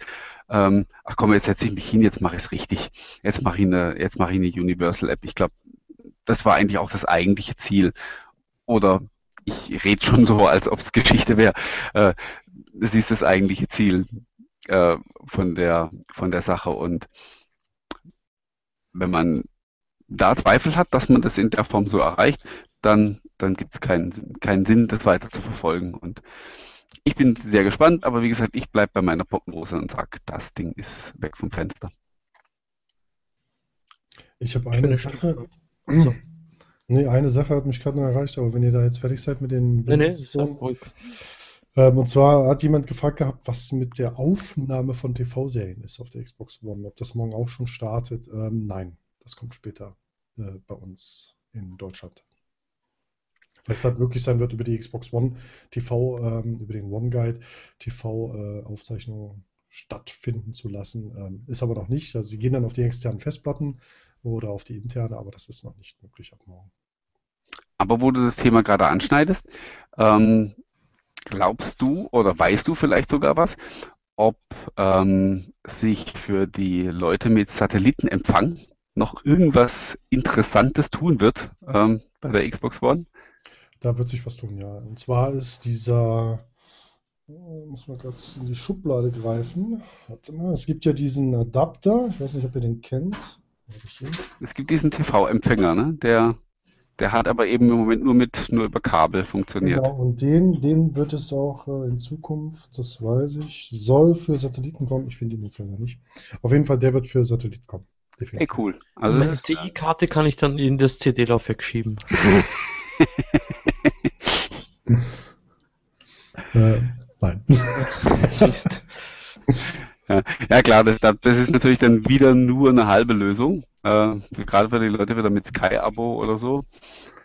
Ähm, ach komm, jetzt setze ich mich hin, jetzt mache ich es richtig. Jetzt mache ich eine, jetzt mache ich eine Universal App. Ich glaube, das war eigentlich auch das eigentliche Ziel. Oder ich rede schon so, als ob es Geschichte wäre. Äh, das ist das eigentliche Ziel äh, von, der, von der Sache. Und wenn man da Zweifel hat, dass man das in der Form so erreicht, dann, dann gibt es keinen, keinen Sinn, das weiter zu verfolgen. Und ich bin sehr gespannt, aber wie gesagt, ich bleibe bei meiner Prognose und sage, das Ding ist weg vom Fenster. Ich habe eine Sache. So. (clears throat) Nee, eine Sache hat mich gerade noch erreicht, aber wenn ihr da jetzt fertig seid mit den nee, nee, ähm, und zwar hat jemand gefragt gehabt, was mit der Aufnahme von TV-Serien ist auf der Xbox One, ob das morgen auch schon startet. Ähm, nein, das kommt später äh, bei uns in Deutschland. Weil es dann wirklich sein wird, über die Xbox One TV, ähm, über den One Guide TV-Aufzeichnungen äh, stattfinden zu lassen. Ähm, ist aber noch nicht. Also sie gehen dann auf die externen Festplatten oder auf die interne, aber das ist noch nicht möglich ab morgen. Aber wo du das Thema gerade anschneidest, ähm, Glaubst du oder weißt du vielleicht sogar was, ob ähm, sich für die Leute mit Satellitenempfang noch irgendwas Interessantes tun wird ähm, bei der Xbox One? Da wird sich was tun, ja. Und zwar ist dieser, oh, muss man kurz in die Schublade greifen. Warte mal, es gibt ja diesen Adapter, ich weiß nicht, ob ihr den kennt. Es gibt diesen TV-Empfänger, ne? der der hat aber eben im Moment nur mit nur über Kabel funktioniert. Genau, und den, den wird es auch äh, in Zukunft, das weiß ich, soll für Satelliten kommen. Ich finde ihn jetzt leider nicht. Auf jeden Fall, der wird für Satelliten kommen. Definitiv. Hey, cool. Also Meine CI-Karte kann ich dann in das CD-Laufwerk schieben. (laughs) äh, nein. (laughs) (laughs) Ja, ja klar, das, das, ist natürlich dann wieder nur eine halbe Lösung. Äh, gerade für die Leute wieder mit Sky-Abo oder so.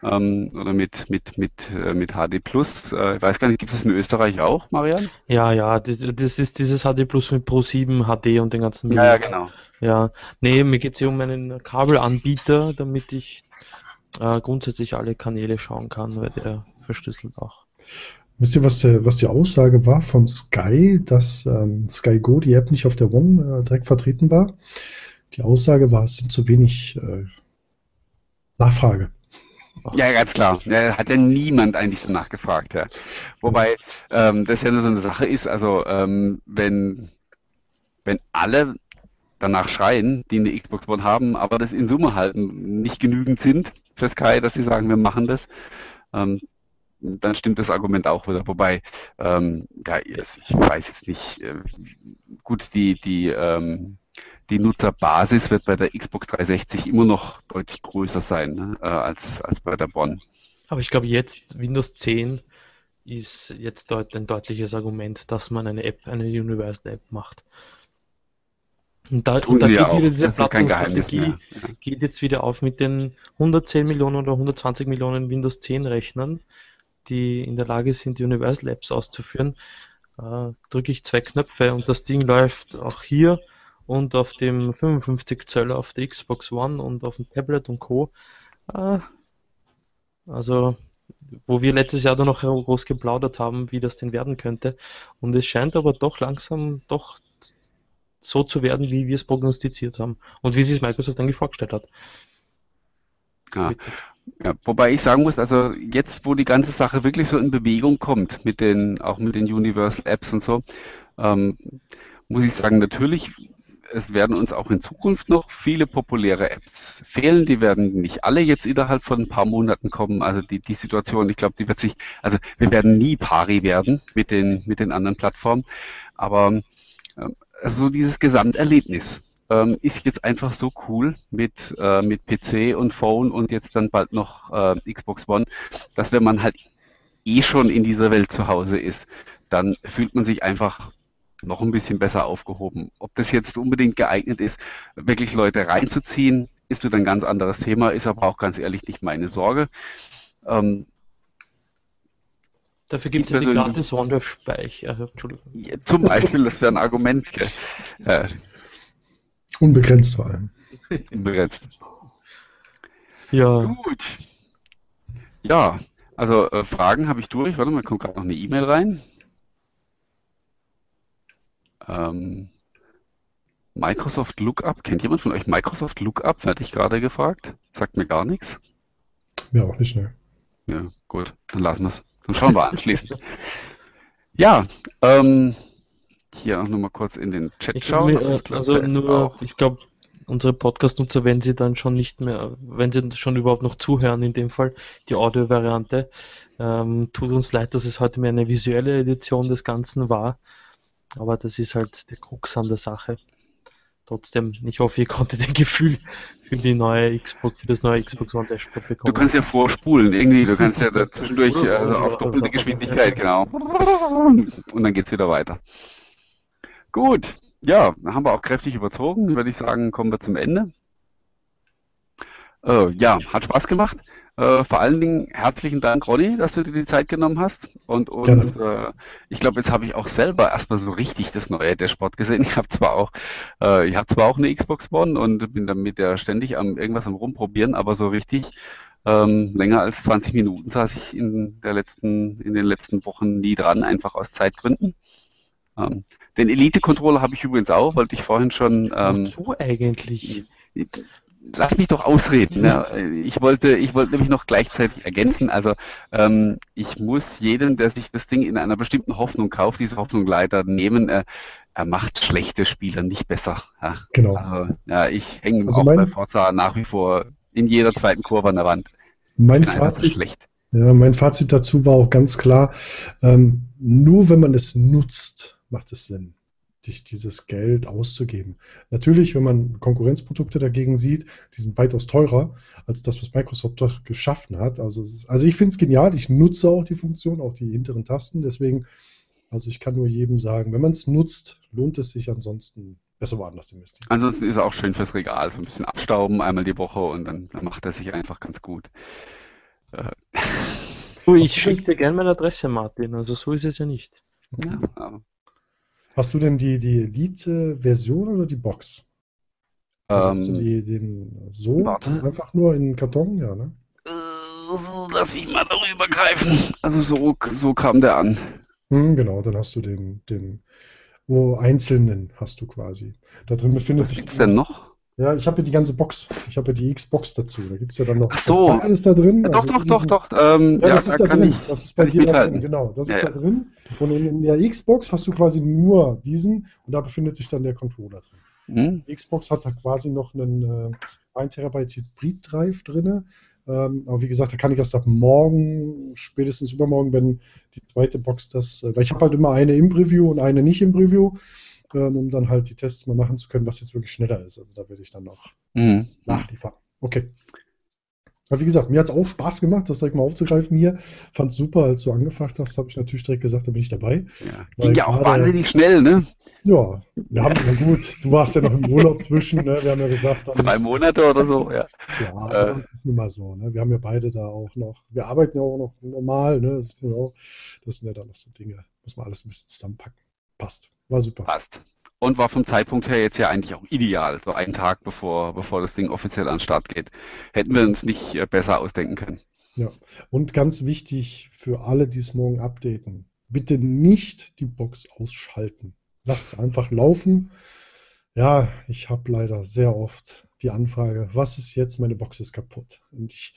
Ähm, oder mit, mit, mit, äh, mit HD Plus. Äh, ich weiß gar nicht, gibt es in Österreich auch, Marian? Ja, ja, das, das ist dieses HD Plus mit Pro 7 HD und den ganzen Ja, ja, genau. Ja, nee, mir geht es hier um einen Kabelanbieter, damit ich äh, grundsätzlich alle Kanäle schauen kann, weil der verschlüsselt auch. Wisst ihr, was, der, was die Aussage war von Sky, dass ähm, Sky Go, die App, nicht auf der One äh, direkt vertreten war? Die Aussage war, es sind zu wenig äh, Nachfrage. Ja, ganz klar. Ja, hat ja niemand eigentlich danach gefragt. Ja. Wobei ähm, das ja nur so eine Sache ist, also ähm, wenn, wenn alle danach schreien, die eine Xbox One haben, aber das in Summe halt nicht genügend sind für Sky, dass sie sagen, wir machen das, ähm, dann stimmt das Argument auch wieder. Wobei, ähm, ja, ich weiß jetzt nicht, äh, gut, die, die, ähm, die Nutzerbasis wird bei der Xbox 360 immer noch deutlich größer sein ne, äh, als, als bei der Bonn. Aber ich glaube jetzt, Windows 10 ist jetzt deut ein deutliches Argument, dass man eine App, eine Universal App macht. Und da, und da geht auch. wieder diese Plattformstrategie ja. geht jetzt wieder auf mit den 110 Millionen oder 120 Millionen Windows 10 Rechnern die in der Lage sind, Universal Apps auszuführen, äh, drücke ich zwei Knöpfe und das Ding läuft auch hier und auf dem 55 Zoll auf der Xbox One und auf dem Tablet und Co. Äh, also, wo wir letztes Jahr dann noch groß geplaudert haben, wie das denn werden könnte. Und es scheint aber doch langsam doch so zu werden, wie wir es prognostiziert haben und wie sich Microsoft eigentlich vorgestellt hat. Ja. Ja. wobei ich sagen muss, also jetzt, wo die ganze Sache wirklich so in Bewegung kommt, mit den, auch mit den Universal Apps und so, ähm, muss ich sagen, natürlich es werden uns auch in Zukunft noch viele populäre Apps fehlen. Die werden nicht alle jetzt innerhalb von ein paar Monaten kommen. Also die, die Situation, ich glaube, die wird sich, also wir werden nie pari werden mit den, mit den anderen Plattformen. Aber äh, also dieses Gesamterlebnis ähm, ist jetzt einfach so cool mit, äh, mit PC und Phone und jetzt dann bald noch äh, Xbox One, dass wenn man halt eh schon in dieser Welt zu Hause ist, dann fühlt man sich einfach noch ein bisschen besser aufgehoben. Ob das jetzt unbedingt geeignet ist, wirklich Leute reinzuziehen, ist wieder ein ganz anderes Thema, ist aber auch ganz ehrlich nicht meine Sorge. Ähm, Dafür gibt es ja die gratis OneDrive-Speicher. Ja, zum Beispiel, das wäre ein Argument. (laughs) Äh, Unbegrenzt vor allem. (laughs) Unbegrenzt. Ja. Gut. Ja, also äh, Fragen habe ich durch. Warte mal, kommt gerade noch eine E-Mail rein. Ähm, Microsoft Lookup. Kennt jemand von euch Microsoft Lookup? Werde ich gerade gefragt. Sagt mir gar nichts. Ja, auch nicht, ne. Ja, gut, dann lassen wir es. Dann schauen wir anschließend. (laughs) ja, ähm, hier auch nochmal kurz in den Chat ich schauen. Mir, ich glaub, also nur, ich glaube, unsere Podcast-Nutzer, wenn sie dann schon nicht mehr, wenn sie schon überhaupt noch zuhören, in dem Fall die Audio-Variante, ähm, tut uns leid, dass es heute mehr eine visuelle Edition des Ganzen war. Aber das ist halt der Krux an der Sache. Trotzdem, ich hoffe, ihr konntet ein Gefühl für die neue Xbox, für das neue Xbox One Dashboard bekommen. Du kannst ja vorspulen, irgendwie, du kannst ja (laughs) zwischendurch also auf doppelte Geschwindigkeit, genau. Und dann geht's wieder weiter. Gut, ja, haben wir auch kräftig überzogen, würde ich sagen, kommen wir zum Ende. Äh, ja, hat Spaß gemacht. Äh, vor allen Dingen herzlichen Dank, Ronny, dass du dir die Zeit genommen hast. Und, und äh, ich glaube, jetzt habe ich auch selber erstmal so richtig das neue Dashboard gesehen. (laughs) Ich habe zwar auch, äh, ich habe zwar auch eine Xbox One und bin damit ja ständig am irgendwas am rumprobieren, aber so richtig ähm, länger als 20 Minuten saß ich in der letzten, in den letzten Wochen nie dran, einfach aus Zeitgründen. Ähm, den Elite-Controller habe ich übrigens auch, wollte ich vorhin schon. Ähm, Wozu eigentlich? lass mich doch ausreden. Ne? Ich wollte, ich wollte nämlich noch gleichzeitig ergänzen. Also ähm, ich muss jeden, der sich das Ding in einer bestimmten Hoffnung kauft, diese Hoffnung leider nehmen. Äh, er macht schlechte Spieler nicht besser. Ja? Genau. Also, ja, ich hänge also auch mein, bei Forza nach wie vor in jeder zweiten Kurve an der Wand. Mein Fazit, schlecht. Ja, mein Fazit dazu war auch ganz klar: ähm, Nur wenn man es nutzt, macht es Sinn sich dieses Geld auszugeben. Natürlich, wenn man Konkurrenzprodukte dagegen sieht, die sind weitaus teurer als das, was Microsoft dort geschaffen hat. Also, ist, also ich finde es genial. Ich nutze auch die Funktion, auch die hinteren Tasten. Deswegen, also ich kann nur jedem sagen, wenn man es nutzt, lohnt es sich ansonsten besser woanders investieren. Ansonsten ist er auch schön fürs Regal, so ein bisschen abstauben einmal die Woche und dann, dann macht er sich einfach ganz gut. Äh. Du, (laughs) ich (laughs) schicke dir gerne meine Adresse, Martin. Also so ist es ja nicht. Ja, aber Hast du denn die, die Elite-Version oder die Box? Ähm, hast du die, den so warte. einfach nur in den Karton, ja, ne? Äh, lass mich mal darüber greifen. Also so, so kam der an. Hm, genau, dann hast du den, den wo einzelnen hast du quasi. Da drin befindet Was sich. Was gibt's denn noch? Ja, ich habe hier die ganze Box. Ich habe hier die Xbox dazu. Da gibt es ja dann noch. Ach so. Das ist da drin. Ja, doch, also doch, doch, doch, ähm, ja, das ja, ist da, drin. Ich, das ist bei dir da drin. Genau, das ja, ist da drin. Und in, der Xbox hast du quasi nur diesen und da befindet sich dann der Controller drin. Mhm. Die Xbox hat da quasi noch einen äh, 1 Terabyte Hybrid Drive drin. Ähm, aber wie gesagt, da kann ich erst ab morgen, spätestens übermorgen, wenn die zweite Box das, äh, weil ich habe halt immer eine im Preview und eine nicht im Preview um dann halt die Tests mal machen zu können, was jetzt wirklich schneller ist. Also da werde ich dann noch mhm. nachliefern. Okay. Aber wie gesagt, mir hat es auch Spaß gemacht, das direkt mal aufzugreifen hier. Fand super, als du angefangen hast, habe ich natürlich direkt gesagt, da bin ich dabei. Ja, ging ja auch wahnsinnig schnell, ne? Ja, wir haben, na gut, du warst ja noch im Urlaub zwischen, ne? wir haben ja gesagt. Zwei Monate oder so, ja. Ja, äh. das ist nun mal so, ne? wir haben ja beide da auch noch, wir arbeiten ja auch noch normal, ne? das, das sind ja dann noch so Dinge, muss man alles ein bisschen zusammenpacken. Passt, war super. Passt. Und war vom Zeitpunkt her jetzt ja eigentlich auch ideal, so einen Tag bevor, bevor das Ding offiziell an den Start geht. Hätten wir uns nicht äh, besser ausdenken können. Ja, und ganz wichtig für alle, die es morgen updaten, bitte nicht die Box ausschalten. Lasst es einfach laufen. Ja, ich habe leider sehr oft die Anfrage, was ist jetzt, meine Box ist kaputt. Und ich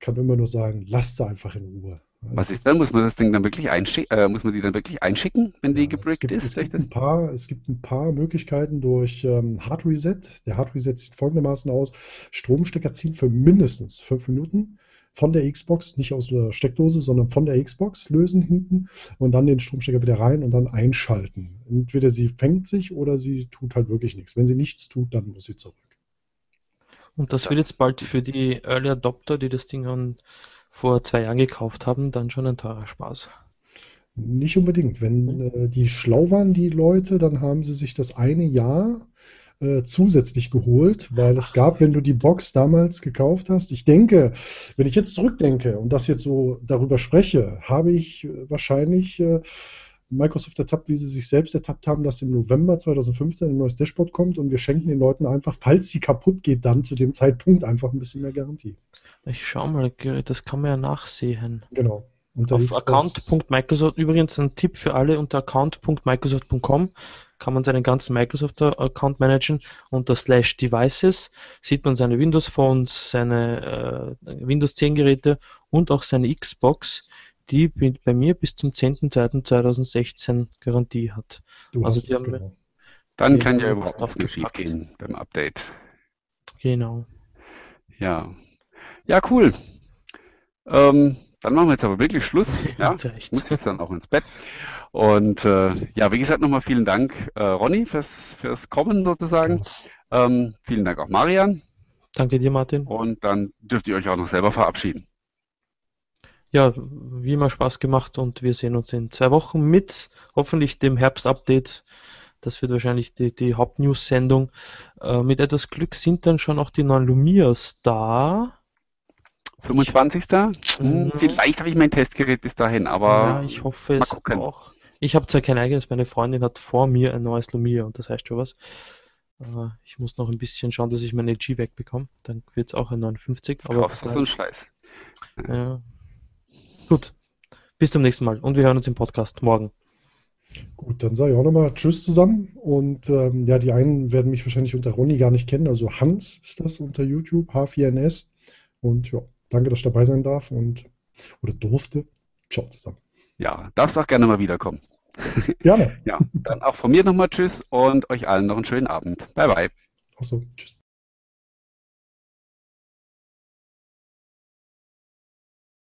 kann immer nur sagen, lasst sie einfach in Ruhe. Was ist dann? Muss man das Ding dann wirklich einschicken? Äh, muss man die dann wirklich einschicken, wenn die ja, gebrickt ist? Es gibt, ein paar, es gibt ein paar Möglichkeiten durch ähm, Hard Reset. Der Hard Reset sieht folgendermaßen aus: Stromstecker ziehen für mindestens fünf Minuten von der Xbox, nicht aus der Steckdose, sondern von der Xbox lösen hinten und dann den Stromstecker wieder rein und dann einschalten. Entweder sie fängt sich oder sie tut halt wirklich nichts. Wenn sie nichts tut, dann muss sie zurück. Und das wird jetzt bald für die Early Adopter, die das Ding an vor zwei Jahren gekauft haben, dann schon ein teurer Spaß. Nicht unbedingt. Wenn mhm. äh, die schlau waren, die Leute, dann haben sie sich das eine Jahr äh, zusätzlich geholt, weil es gab, wenn du die Box damals gekauft hast, ich denke, wenn ich jetzt zurückdenke und das jetzt so darüber spreche, habe ich äh, wahrscheinlich äh, Microsoft ertappt, wie sie sich selbst ertappt haben, dass im November 2015 ein neues Dashboard kommt und wir schenken den Leuten einfach, falls sie kaputt geht, dann zu dem Zeitpunkt einfach ein bisschen mehr Garantie. Ich schau mal, das kann man ja nachsehen. Genau. Unter Auf account.microsoft, übrigens ein Tipp für alle, unter account.microsoft.com kann man seinen ganzen Microsoft-Account managen. Unter slash devices sieht man seine Windows Phones, seine äh, Windows 10 Geräte und auch seine Xbox die bei mir bis zum 10.02.2016 Garantie hat. Du also die haben genau. Dann kann ja überhaupt nichts schief gehen beim Update. Genau. Ja. Ja, cool. Ähm, dann machen wir jetzt aber wirklich Schluss. (laughs) Ja, ich muss jetzt dann auch ins Bett. Und äh, ja, wie gesagt, nochmal vielen Dank, äh, Ronny, fürs, fürs Kommen sozusagen. Ähm, vielen Dank auch Marian. Danke dir, Martin. Und dann dürft ihr euch auch noch selber verabschieden ja, wie immer Spaß gemacht und wir sehen uns in zwei Wochen mit hoffentlich dem Herbst-Update. Das wird wahrscheinlich die, die Hauptnews-Sendung. Äh, mit etwas Glück sind dann schon auch die neuen Lumias da. 25. Ich, hm, vielleicht habe ich mein Testgerät bis dahin, aber. Ja, ich hoffe es gucken. auch. Ich habe zwar kein eigenes, meine Freundin hat vor mir ein neues Lumia und das heißt schon was. Äh, ich muss noch ein bisschen schauen, dass ich meine G wegbekomme. Dann wird es auch ein 59. Aber Kaufst du so einen Scheiß? Ja, Gut, bis zum nächsten Mal und wir hören uns im Podcast morgen. Gut, dann sage ich auch nochmal Tschüss zusammen. Und ähm, ja, die einen werden mich wahrscheinlich unter Ronny gar nicht kennen. Also Hans ist das unter YouTube, H4NS. Und ja, danke, dass ich dabei sein darf und oder durfte. Ciao zusammen. Ja, darfst auch gerne mal wiederkommen. (laughs) Gerne. ja, dann auch von mir nochmal Tschüss und euch allen noch einen schönen Abend. Bye bye. Achso, Tschüss.